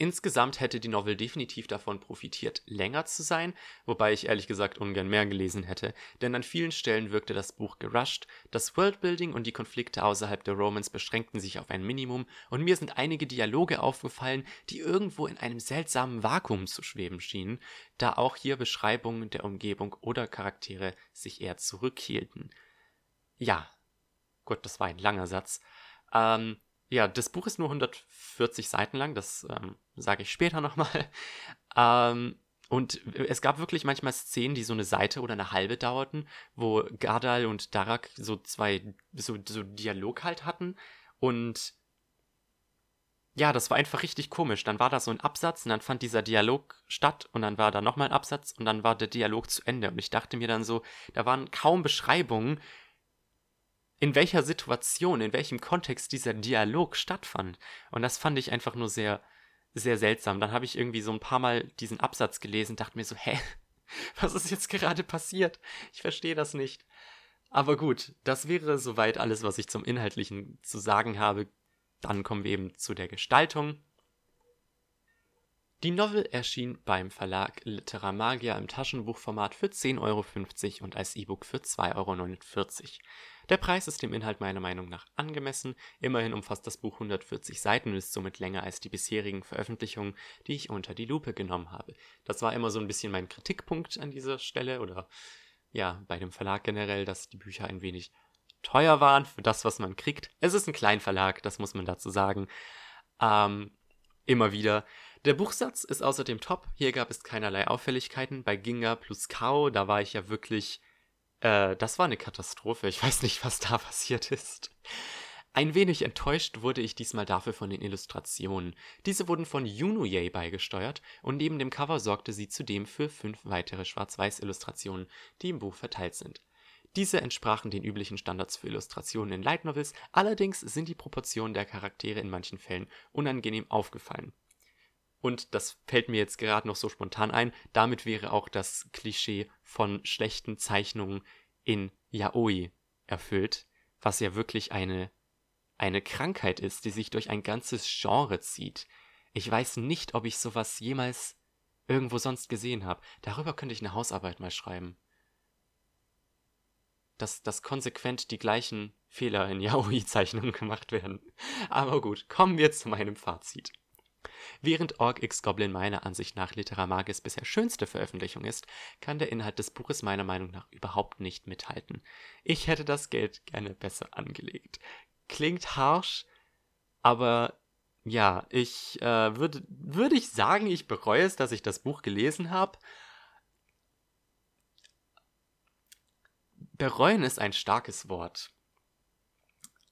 Insgesamt hätte die Novel definitiv davon profitiert, länger zu sein, wobei ich ehrlich gesagt ungern mehr gelesen hätte, denn an vielen Stellen wirkte das Buch gerusht, das Worldbuilding und die Konflikte außerhalb der Romans beschränkten sich auf ein Minimum und mir sind einige Dialoge aufgefallen, die irgendwo in einem seltsamen Vakuum zu schweben schienen, da auch hier Beschreibungen der Umgebung oder Charaktere sich eher zurückhielten. Ja, gut, das war ein langer Satz. Ähm, ja, das Buch ist nur 140 Seiten lang, das ähm, sage ich später nochmal. *laughs* Ähm, und es gab wirklich manchmal Szenen, die so eine Seite oder eine halbe dauerten, wo Gardal und Darak so zwei, so, so Dialog halt hatten. Und ja, das war einfach richtig komisch. Dann war da so ein Absatz und dann fand dieser Dialog statt und dann war da nochmal ein Absatz und dann war der Dialog zu Ende. Und ich dachte mir dann so, da waren kaum Beschreibungen, in welcher Situation, in welchem Kontext dieser Dialog stattfand. Und das fand ich einfach nur sehr, sehr seltsam. Dann habe ich irgendwie so ein paar Mal diesen Absatz gelesen, dachte mir so, hä, *laughs* was ist jetzt gerade passiert? Ich verstehe das nicht. Aber gut, das wäre soweit alles, was ich zum Inhaltlichen zu sagen habe. Dann kommen wir eben zu der Gestaltung. Die Novel erschien beim Verlag Literamagia im Taschenbuchformat für 10,50 Euro und als E-Book für 2,49 Euro. Der Preis ist dem Inhalt meiner Meinung nach angemessen, immerhin umfasst das Buch 140 Seiten und ist somit länger als die bisherigen Veröffentlichungen, die ich unter die Lupe genommen habe. Das war immer so ein bisschen mein Kritikpunkt an dieser Stelle oder ja, bei dem Verlag generell, dass die Bücher ein wenig teuer waren für das, was man kriegt. Es ist ein Kleinverlag, das muss man dazu sagen. Ähm, immer wieder. Der Buchsatz ist außerdem top. Hier gab es keinerlei Auffälligkeiten. Bei Ginga plus Kao, da war ich ja wirklich äh, das war eine Katastrophe. Ich weiß nicht, was da *laughs* passiert ist. Ein wenig enttäuscht wurde ich diesmal dafür von den Illustrationen. Diese wurden von Yunuye beigesteuert und neben dem Cover sorgte sie zudem für fünf weitere Schwarz-Weiß-Illustrationen, die im Buch verteilt sind. Diese entsprachen den üblichen Standards für Illustrationen in Light Novels, allerdings sind die Proportionen der Charaktere in manchen Fällen unangenehm aufgefallen. Und das fällt mir jetzt gerade noch so spontan ein. Damit wäre auch das Klischee von schlechten Zeichnungen in Yaoi erfüllt, was ja wirklich eine, eine Krankheit ist, die sich durch ein ganzes Genre zieht. Ich weiß nicht, ob ich sowas jemals irgendwo sonst gesehen habe. Darüber könnte ich eine Hausarbeit mal schreiben. Dass, dass konsequent die gleichen Fehler in Yaoi-Zeichnungen *laughs* gemacht werden. Aber gut, kommen wir zu meinem Fazit. Während Orc X Goblin meiner Ansicht nach Literamagi's bisher schönste Veröffentlichung ist, kann der Inhalt des Buches meiner Meinung nach überhaupt nicht mithalten. Ich hätte das Geld gerne besser angelegt. Klingt harsh, aber ja, ich äh, würde würd ich sagen, ich bereue es, dass ich das Buch gelesen habe. Bereuen ist ein starkes Wort.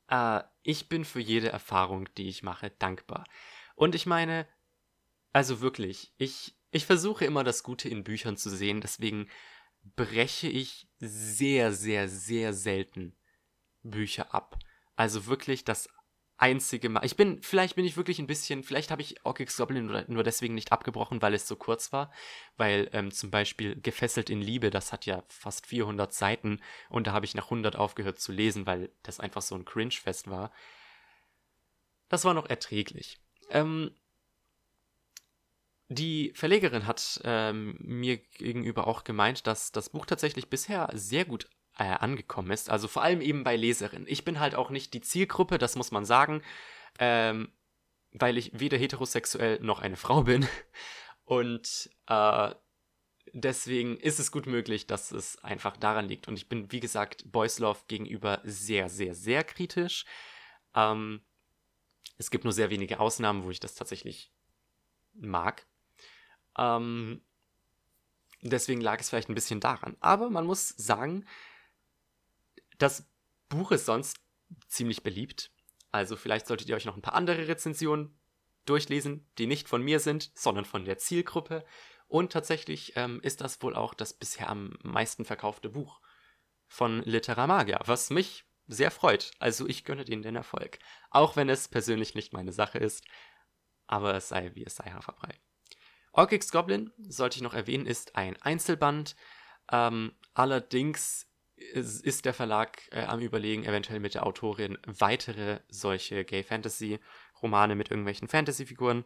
Äh, ich bin für jede Erfahrung, die ich mache, dankbar. Und ich meine, also wirklich, ich, ich versuche immer das Gute in Büchern zu sehen, deswegen breche ich sehr, sehr, sehr selten Bücher ab. Also wirklich das einzige Mal. Ich bin, vielleicht bin ich wirklich ein bisschen, vielleicht habe ich Orkix Goblin nur, nur deswegen nicht abgebrochen, weil es so kurz war. Weil ähm, zum Beispiel Gefesselt in Liebe, das hat ja fast 400 Seiten und da habe ich nach 100 aufgehört zu lesen, weil das einfach so ein Cringe-Fest war. Das war noch erträglich. Ähm, die Verlegerin hat ähm, mir gegenüber auch gemeint, dass das Buch tatsächlich bisher sehr gut äh, angekommen ist. Also vor allem eben bei Leserinnen. Ich bin halt auch nicht die Zielgruppe, das muss man sagen, ähm, weil ich weder heterosexuell noch eine Frau bin. *laughs* Und äh, deswegen ist es gut möglich, dass es einfach daran liegt. Und ich bin, wie gesagt, Boys Love gegenüber sehr, sehr, sehr kritisch. Ähm, es gibt nur sehr wenige Ausnahmen, wo ich das tatsächlich mag. Ähm, deswegen lag es vielleicht ein bisschen daran. Aber man muss sagen, das Buch ist sonst ziemlich beliebt. Also vielleicht solltet ihr euch noch ein paar andere Rezensionen durchlesen, die nicht von mir sind, sondern von der Zielgruppe. Und tatsächlich ähm, ist das wohl auch das bisher am meisten verkaufte Buch von Literamagia, was mich sehr freut. Also ich gönne denen den Erfolg. Auch wenn es persönlich nicht meine Sache ist. Aber es sei wie es sei Haferbrei. Orkix Goblin, sollte ich noch erwähnen, ist ein Einzelband. Ähm, allerdings ist, der Verlag äh, am Überlegen, eventuell mit der Autorin weitere solche Gay Fantasy Romane mit irgendwelchen Fantasy-Figuren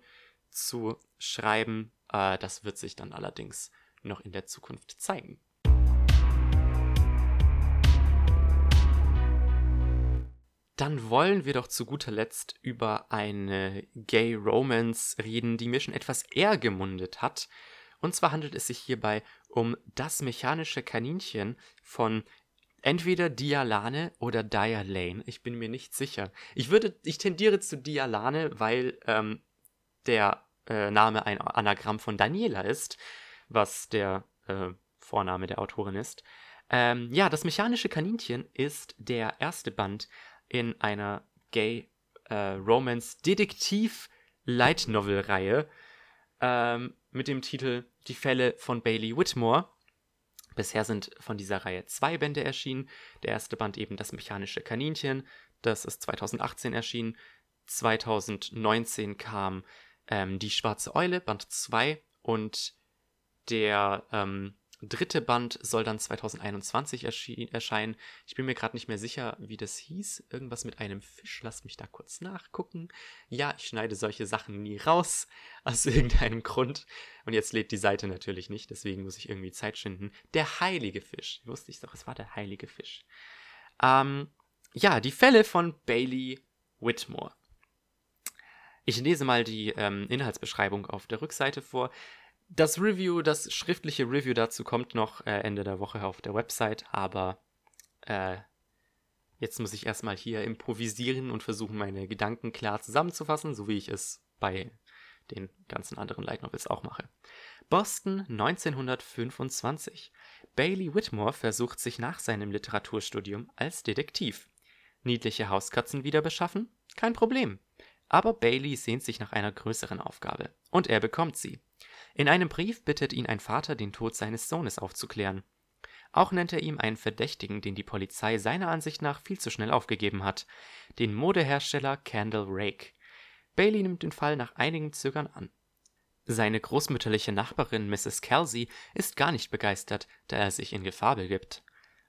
zu schreiben. Äh, das wird sich dann allerdings noch in der Zukunft zeigen. Dann wollen wir doch zu guter Letzt über eine Gay Romance reden, die mir schon etwas eher gemundet hat. Und zwar handelt es sich hierbei um Das mechanische Kaninchen von entweder Dialane oder Dialane. Ich bin mir nicht sicher. Ich würde, ich tendiere zu Dialane, weil ähm, der äh, Name ein Anagramm von Daniela ist, was der äh, Vorname der Autorin ist. Ähm, ja, das mechanische Kaninchen ist der erste Band in einer Gay äh, Romance Detektiv Light Novel Reihe ähm, mit dem Titel Die Fälle von Bailey Whitmore. Bisher sind von dieser Reihe zwei Bände erschienen. Der erste Band eben das mechanische Kaninchen, das ist 2018 erschienen. 2019 kam ähm, Die Schwarze Eule, Band 2 und der ähm, dritte Band soll dann 2021 erscheinen. Ich bin mir gerade nicht mehr sicher, wie das hieß. Irgendwas mit einem Fisch. Lasst mich da kurz nachgucken. Ja, ich schneide solche Sachen nie raus. *laughs* Aus irgendeinem Grund. Und jetzt lädt die Seite natürlich nicht. Deswegen muss ich irgendwie Zeit schinden. Der heilige Fisch. Wusste ich doch, es war der heilige Fisch. Ähm, ja, die Fälle von Bailey Whitmore. Ich lese mal die ähm, Inhaltsbeschreibung auf der Rückseite vor. Das Review, das schriftliche Review dazu kommt noch äh, Ende der Woche auf der Website, aber äh, jetzt muss ich erstmal hier improvisieren und versuchen, meine Gedanken klar zusammenzufassen, so wie ich es bei den ganzen anderen Light Novels auch mache. Boston 1925. Bailey Whitmore versucht sich nach seinem Literaturstudium als Detektiv. Niedliche Hauskatzen wieder beschaffen? Kein Problem. Aber Bailey sehnt sich nach einer größeren Aufgabe. Und er bekommt sie. In einem Brief bittet ihn ein Vater, den Tod seines Sohnes aufzuklären. Auch nennt er ihm einen Verdächtigen, den die Polizei seiner Ansicht nach viel zu schnell aufgegeben hat, den Modehersteller Candle Rake. Bailey nimmt den Fall nach einigem Zögern an. Seine großmütterliche Nachbarin Mrs. Kelsey ist gar nicht begeistert, da er sich in Gefahr begibt.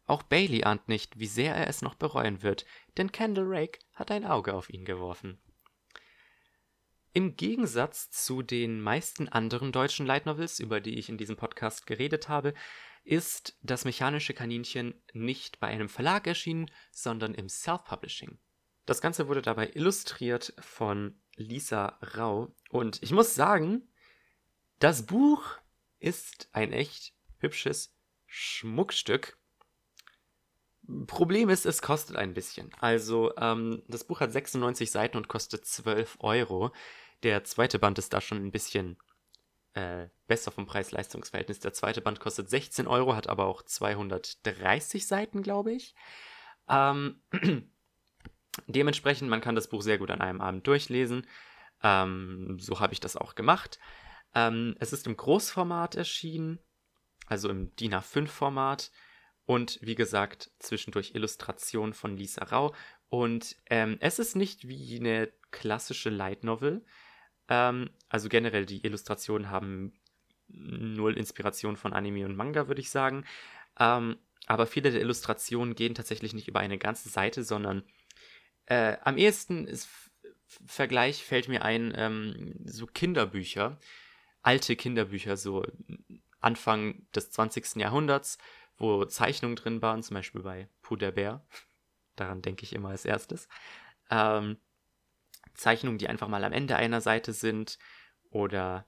Auch Bailey ahnt nicht, wie sehr er es noch bereuen wird, denn Candle Rake hat ein Auge auf ihn geworfen. Im Gegensatz zu den meisten anderen deutschen Light Novels, über die ich in diesem Podcast geredet habe, ist das mechanische Kaninchen nicht bei einem Verlag erschienen, sondern im Self-Publishing. Das Ganze wurde dabei illustriert von Lisa Rau und ich muss sagen, das Buch ist ein echt hübsches Schmuckstück. Problem ist, es kostet ein bisschen. Also, ähm, das Buch hat 96 Seiten und kostet 12 Euro. Der zweite Band ist da schon ein bisschen äh, besser vom Preis-Leistungs-Verhältnis. Der zweite Band kostet 16 Euro, hat aber auch 230 Seiten, glaube ich. Ähm, *clears throat* dementsprechend, man kann das Buch sehr gut an einem Abend durchlesen. Ähm, so habe ich das auch gemacht. Ähm, es ist im Großformat erschienen, also im DIN A5-Format. Und wie gesagt, zwischendurch Illustration von Lisa Rau. Und ähm, es ist nicht wie eine klassische Light Novel, ähm, also generell, die Illustrationen haben null Inspiration von Anime und Manga, würde ich sagen. Ähm, aber viele der Illustrationen gehen tatsächlich nicht über eine ganze Seite, sondern äh, am ehesten ist Vergleich fällt mir ein, ähm, so Kinderbücher, alte Kinderbücher, so Anfang des 20. Jahrhunderts, wo Zeichnungen drin waren, zum Beispiel bei Puder *laughs* Daran denke ich immer als erstes. Ähm, Zeichnungen, die einfach mal am Ende einer Seite sind oder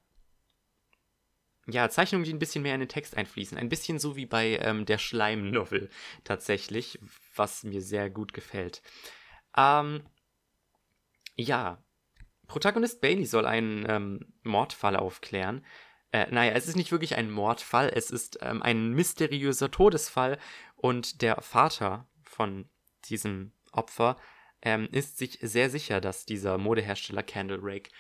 ja, Zeichnungen, die ein bisschen mehr in den Text einfließen. Ein bisschen so wie bei ähm, der Schleim-Novel tatsächlich, was mir sehr gut gefällt. Ähm, ja, Protagonist Bailey soll einen ähm, Mordfall aufklären. Äh, naja, es ist nicht wirklich ein Mordfall, es ist ähm, ein mysteriöser Todesfall und der Vater von diesem Opfer ähm, ist sich sehr sicher, dass dieser Modehersteller Candle Rake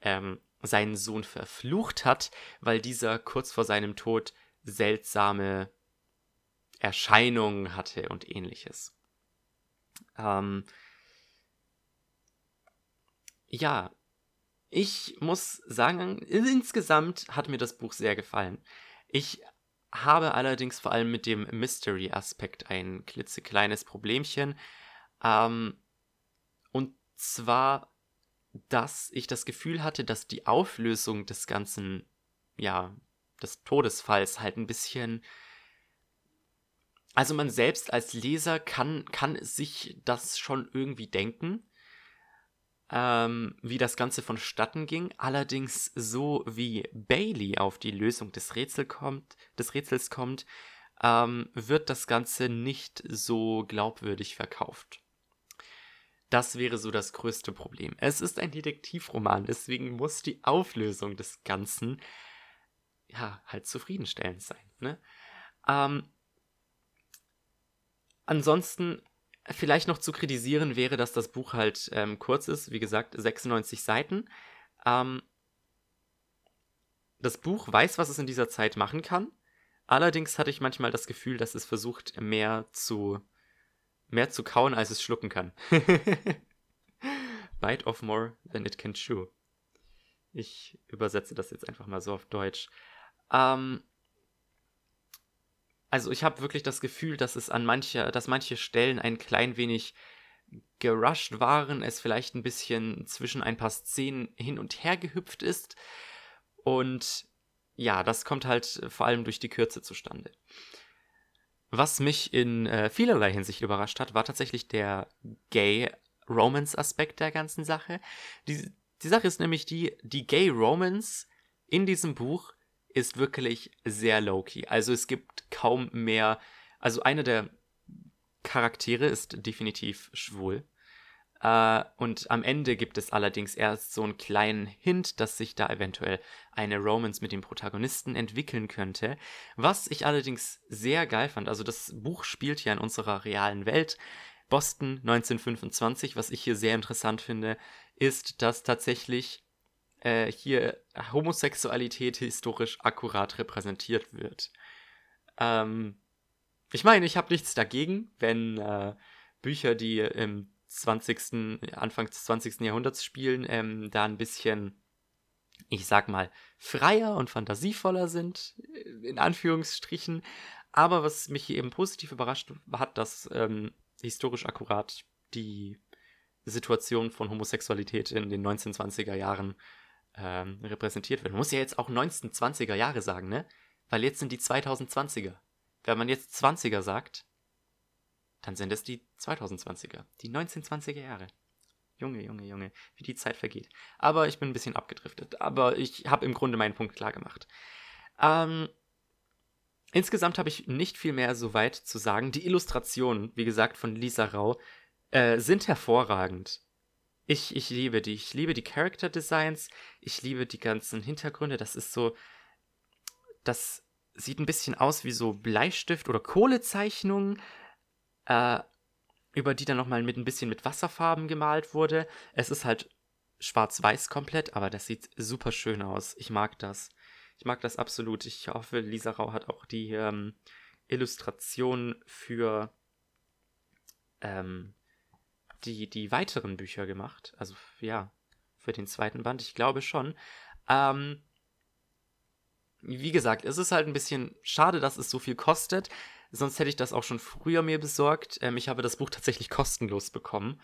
ähm, seinen Sohn verflucht hat, weil dieser kurz vor seinem Tod seltsame Erscheinungen hatte und ähnliches. Ähm, ja, ich muss sagen, insgesamt hat mir das Buch sehr gefallen. Ich habe allerdings vor allem mit dem Mystery-Aspekt ein klitzekleines Problemchen. Ähm, zwar, dass ich das Gefühl hatte, dass die Auflösung des ganzen, ja, des Todesfalls halt ein bisschen. Also man selbst als Leser kann, kann sich das schon irgendwie denken, ähm, wie das Ganze vonstatten ging. Allerdings so wie Bailey auf die Lösung des, Rätsel kommt, des Rätsels kommt, ähm, wird das Ganze nicht so glaubwürdig verkauft. Das wäre so das größte Problem. Es ist ein Detektivroman, deswegen muss die Auflösung des Ganzen ja, halt zufriedenstellend sein. Ne? Ähm, ansonsten vielleicht noch zu kritisieren wäre, dass das Buch halt ähm, kurz ist, wie gesagt, 96 Seiten. Ähm, das Buch weiß, was es in dieser Zeit machen kann. Allerdings hatte ich manchmal das Gefühl, dass es versucht, mehr zu, mehr zu kauen, als es schlucken kann. *laughs* Bite off more than it can chew. Ich übersetze das jetzt einfach mal so auf Deutsch. Ähm, also ich habe wirklich das Gefühl, dass es an manche, dass manche Stellen ein klein wenig gerusht waren, es vielleicht ein bisschen zwischen ein paar Szenen hin und her gehüpft ist. Und ja, das kommt halt vor allem durch die Kürze zustande. Was mich in äh, vielerlei Hinsicht überrascht hat, war tatsächlich der Gay-Romance-Aspekt der ganzen Sache. Die, die Sache ist nämlich die, die Gay-Romance in diesem Buch ist wirklich sehr low-key. Also es gibt kaum mehr. Also eine der Charaktere ist definitiv schwul. Äh, und am Ende gibt es allerdings erst so einen kleinen Hint, dass sich da eventuell eine Romance mit dem Protagonisten entwickeln könnte. Was ich allerdings sehr geil fand. Also das Buch spielt ja in unserer realen Welt. Boston 1925, was ich hier sehr interessant finde, ist, dass tatsächlich äh, hier Homosexualität historisch akkurat repräsentiert wird. Ähm, ich meine, ich habe nichts dagegen, wenn äh, Bücher, die im 20., Anfang des 20. Jahrhunderts spielen, ähm, da ein bisschen, ich sag mal, freier und fantasievoller sind, äh, in Anführungsstrichen. Aber was mich hier eben positiv überrascht hat, dass ähm, historisch akkurat die Situation von Homosexualität in den 1920er Jahren ähm, repräsentiert wird. Man muss ja jetzt auch 1920er Jahre sagen, ne? Weil jetzt sind die 2020er. Wenn man jetzt 20er sagt, dann sind es die 2020er, die 1920er Jahre. Junge, Junge, Junge, wie die Zeit vergeht. Aber ich bin ein bisschen abgedriftet. Aber ich habe im Grunde meinen Punkt klar gemacht. Ähm, insgesamt habe ich nicht viel mehr so weit zu sagen. Die Illustrationen, wie gesagt, von Lisa Rau, äh, sind hervorragend. Ich, ich liebe die. Ich liebe die Character Designs. Ich liebe die ganzen Hintergründe. Das ist so. Das sieht ein bisschen aus wie so Bleistift- oder Kohlezeichnungen äh, über die dann nochmal mit ein bisschen mit Wasserfarben gemalt wurde. Es ist halt schwarz-weiß komplett, aber das sieht super schön aus. Ich mag das. Ich mag das absolut. Ich hoffe, Lisa Rau hat auch die ähm, Illustration für ähm, die, die weiteren Bücher gemacht. Also ja, für den zweiten Band. Ich glaube schon. Ähm, wie gesagt, es ist halt ein bisschen schade, dass es so viel kostet. Sonst hätte ich das auch schon früher mir besorgt. Ähm, ich habe das Buch tatsächlich kostenlos bekommen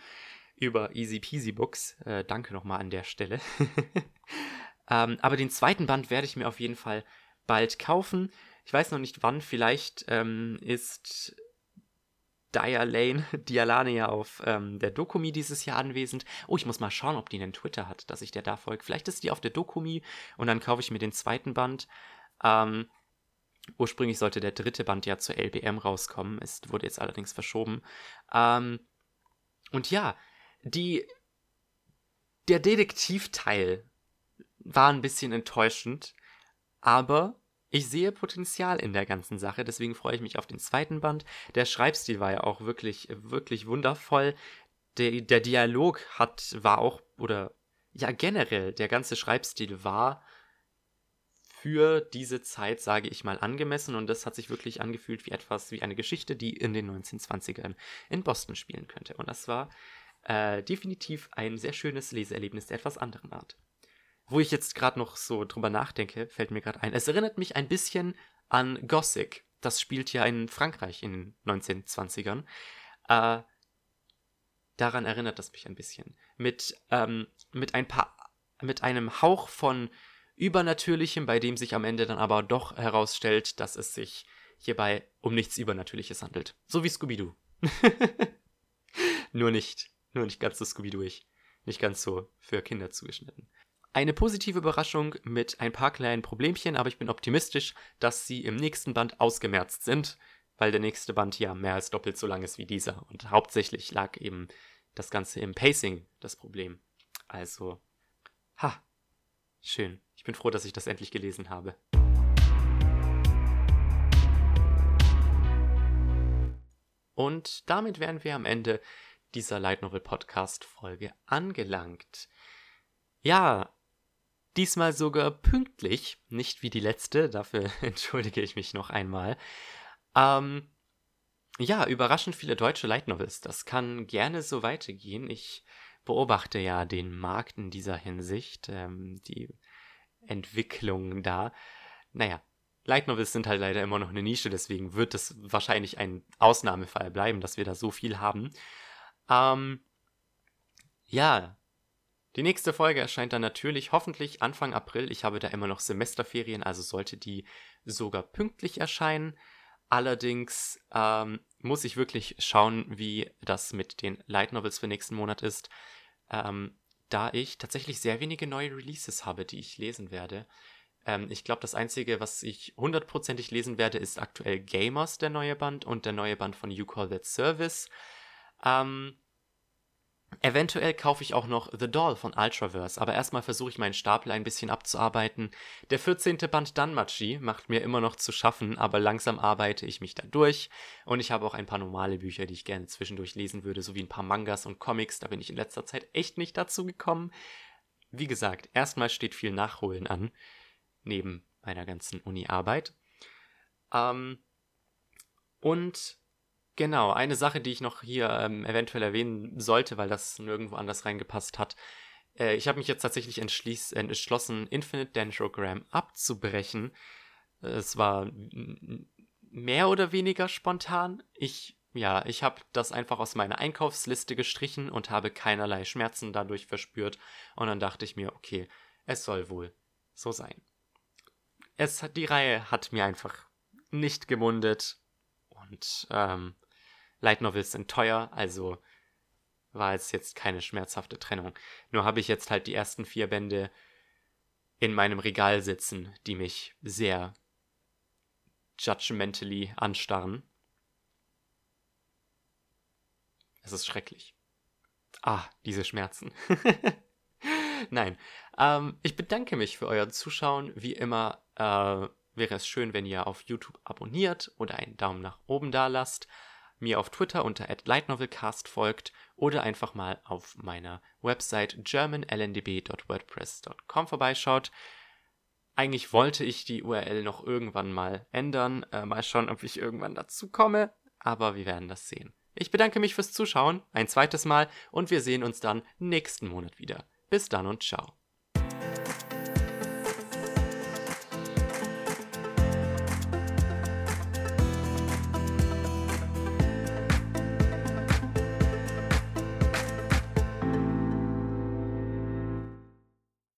über Easy Peasy Books. Äh, danke nochmal an der Stelle. *laughs* ähm, aber den zweiten Band werde ich mir auf jeden Fall bald kaufen. Ich weiß noch nicht wann. Vielleicht ähm, ist Dialane, *laughs* Dialane ja auf ähm, der Dokumi dieses Jahr anwesend. Oh, ich muss mal schauen, ob die einen Twitter hat, dass ich der da folge. Vielleicht ist die auf der Dokumi und dann kaufe ich mir den zweiten Band. Ähm, Ursprünglich sollte der dritte Band ja zur LBM rauskommen, es wurde jetzt allerdings verschoben. Ähm, und ja, die, der Detektivteil war ein bisschen enttäuschend, aber ich sehe Potenzial in der ganzen Sache, deswegen freue ich mich auf den zweiten Band. Der Schreibstil war ja auch wirklich, wirklich wundervoll. Der, der Dialog hat, war auch, oder ja, generell, der ganze Schreibstil war für diese Zeit, sage ich mal, angemessen und das hat sich wirklich angefühlt wie etwas, wie eine Geschichte, die in den 1920ern in Boston spielen könnte. Und das war äh, definitiv ein sehr schönes Leseerlebnis der etwas anderen Art. Wo ich jetzt gerade noch so drüber nachdenke, fällt mir gerade ein, es erinnert mich ein bisschen an Gothic. Das spielt ja in Frankreich in den 1920ern. Äh, daran erinnert das mich ein bisschen. Mit, ähm, mit ein paar, mit einem Hauch von Übernatürlichem, bei dem sich am Ende dann aber doch herausstellt, dass es sich hierbei um nichts Übernatürliches handelt. So wie Scooby-Doo. *laughs* nur nicht, nur nicht ganz so Scooby-Dooig. Nicht ganz so für Kinder zugeschnitten. Eine positive Überraschung mit ein paar kleinen Problemchen, aber ich bin optimistisch, dass sie im nächsten Band ausgemerzt sind, weil der nächste Band ja mehr als doppelt so lang ist wie dieser. Und hauptsächlich lag eben das Ganze im Pacing das Problem. Also, ha, schön. Ich bin froh, dass ich das endlich gelesen habe. Und damit wären wir am Ende dieser Light Novel Podcast Folge angelangt. Ja, diesmal sogar pünktlich, nicht wie die letzte, dafür *laughs* entschuldige ich mich noch einmal. Ähm, ja, überraschend viele deutsche Light Novels, das kann gerne so weitergehen. Ich beobachte ja den Markt in dieser Hinsicht. Ähm, die Entwicklung da. Naja, Light Novels sind halt leider immer noch eine Nische, deswegen wird es wahrscheinlich ein Ausnahmefall bleiben, dass wir da so viel haben. Ähm, ja, die nächste Folge erscheint dann natürlich hoffentlich Anfang April. Ich habe da immer noch Semesterferien, also sollte die sogar pünktlich erscheinen. Allerdings ähm, muss ich wirklich schauen, wie das mit den Light Novels für nächsten Monat ist, ähm, da ich tatsächlich sehr wenige neue Releases habe, die ich lesen werde. Ähm, ich glaube, das Einzige, was ich hundertprozentig lesen werde, ist aktuell Gamers, der neue Band, und der neue Band von You Call That Service. Ähm, Eventuell kaufe ich auch noch The Doll von Ultraverse, aber erstmal versuche ich meinen Stapel ein bisschen abzuarbeiten. Der 14. Band Danmachi macht mir immer noch zu schaffen, aber langsam arbeite ich mich da durch. Und ich habe auch ein paar normale Bücher, die ich gerne zwischendurch lesen würde, sowie ein paar Mangas und Comics. Da bin ich in letzter Zeit echt nicht dazu gekommen. Wie gesagt, erstmal steht viel Nachholen an, neben meiner ganzen Uni-Arbeit. Ähm, und Genau, eine Sache, die ich noch hier ähm, eventuell erwähnen sollte, weil das nirgendwo anders reingepasst hat. Äh, ich habe mich jetzt tatsächlich entschlossen, Infinite Dendrogram abzubrechen. Es war mehr oder weniger spontan. Ich, ja, ich habe das einfach aus meiner Einkaufsliste gestrichen und habe keinerlei Schmerzen dadurch verspürt. Und dann dachte ich mir, okay, es soll wohl so sein. Es die Reihe hat mir einfach nicht gemundet. Und ähm, Light Novels sind teuer, also war es jetzt keine schmerzhafte Trennung. Nur habe ich jetzt halt die ersten vier Bände in meinem Regal sitzen, die mich sehr judgmentally anstarren. Es ist schrecklich. Ah, diese Schmerzen. *laughs* Nein. Ähm, ich bedanke mich für euer Zuschauen. Wie immer äh, wäre es schön, wenn ihr auf YouTube abonniert oder einen Daumen nach oben da lasst mir auf Twitter unter @lightnovelcast folgt oder einfach mal auf meiner Website germanlndb.wordpress.com vorbeischaut. Eigentlich wollte ich die URL noch irgendwann mal ändern. Äh, mal schauen, ob ich irgendwann dazu komme. Aber wir werden das sehen. Ich bedanke mich fürs Zuschauen ein zweites Mal und wir sehen uns dann nächsten Monat wieder. Bis dann und ciao.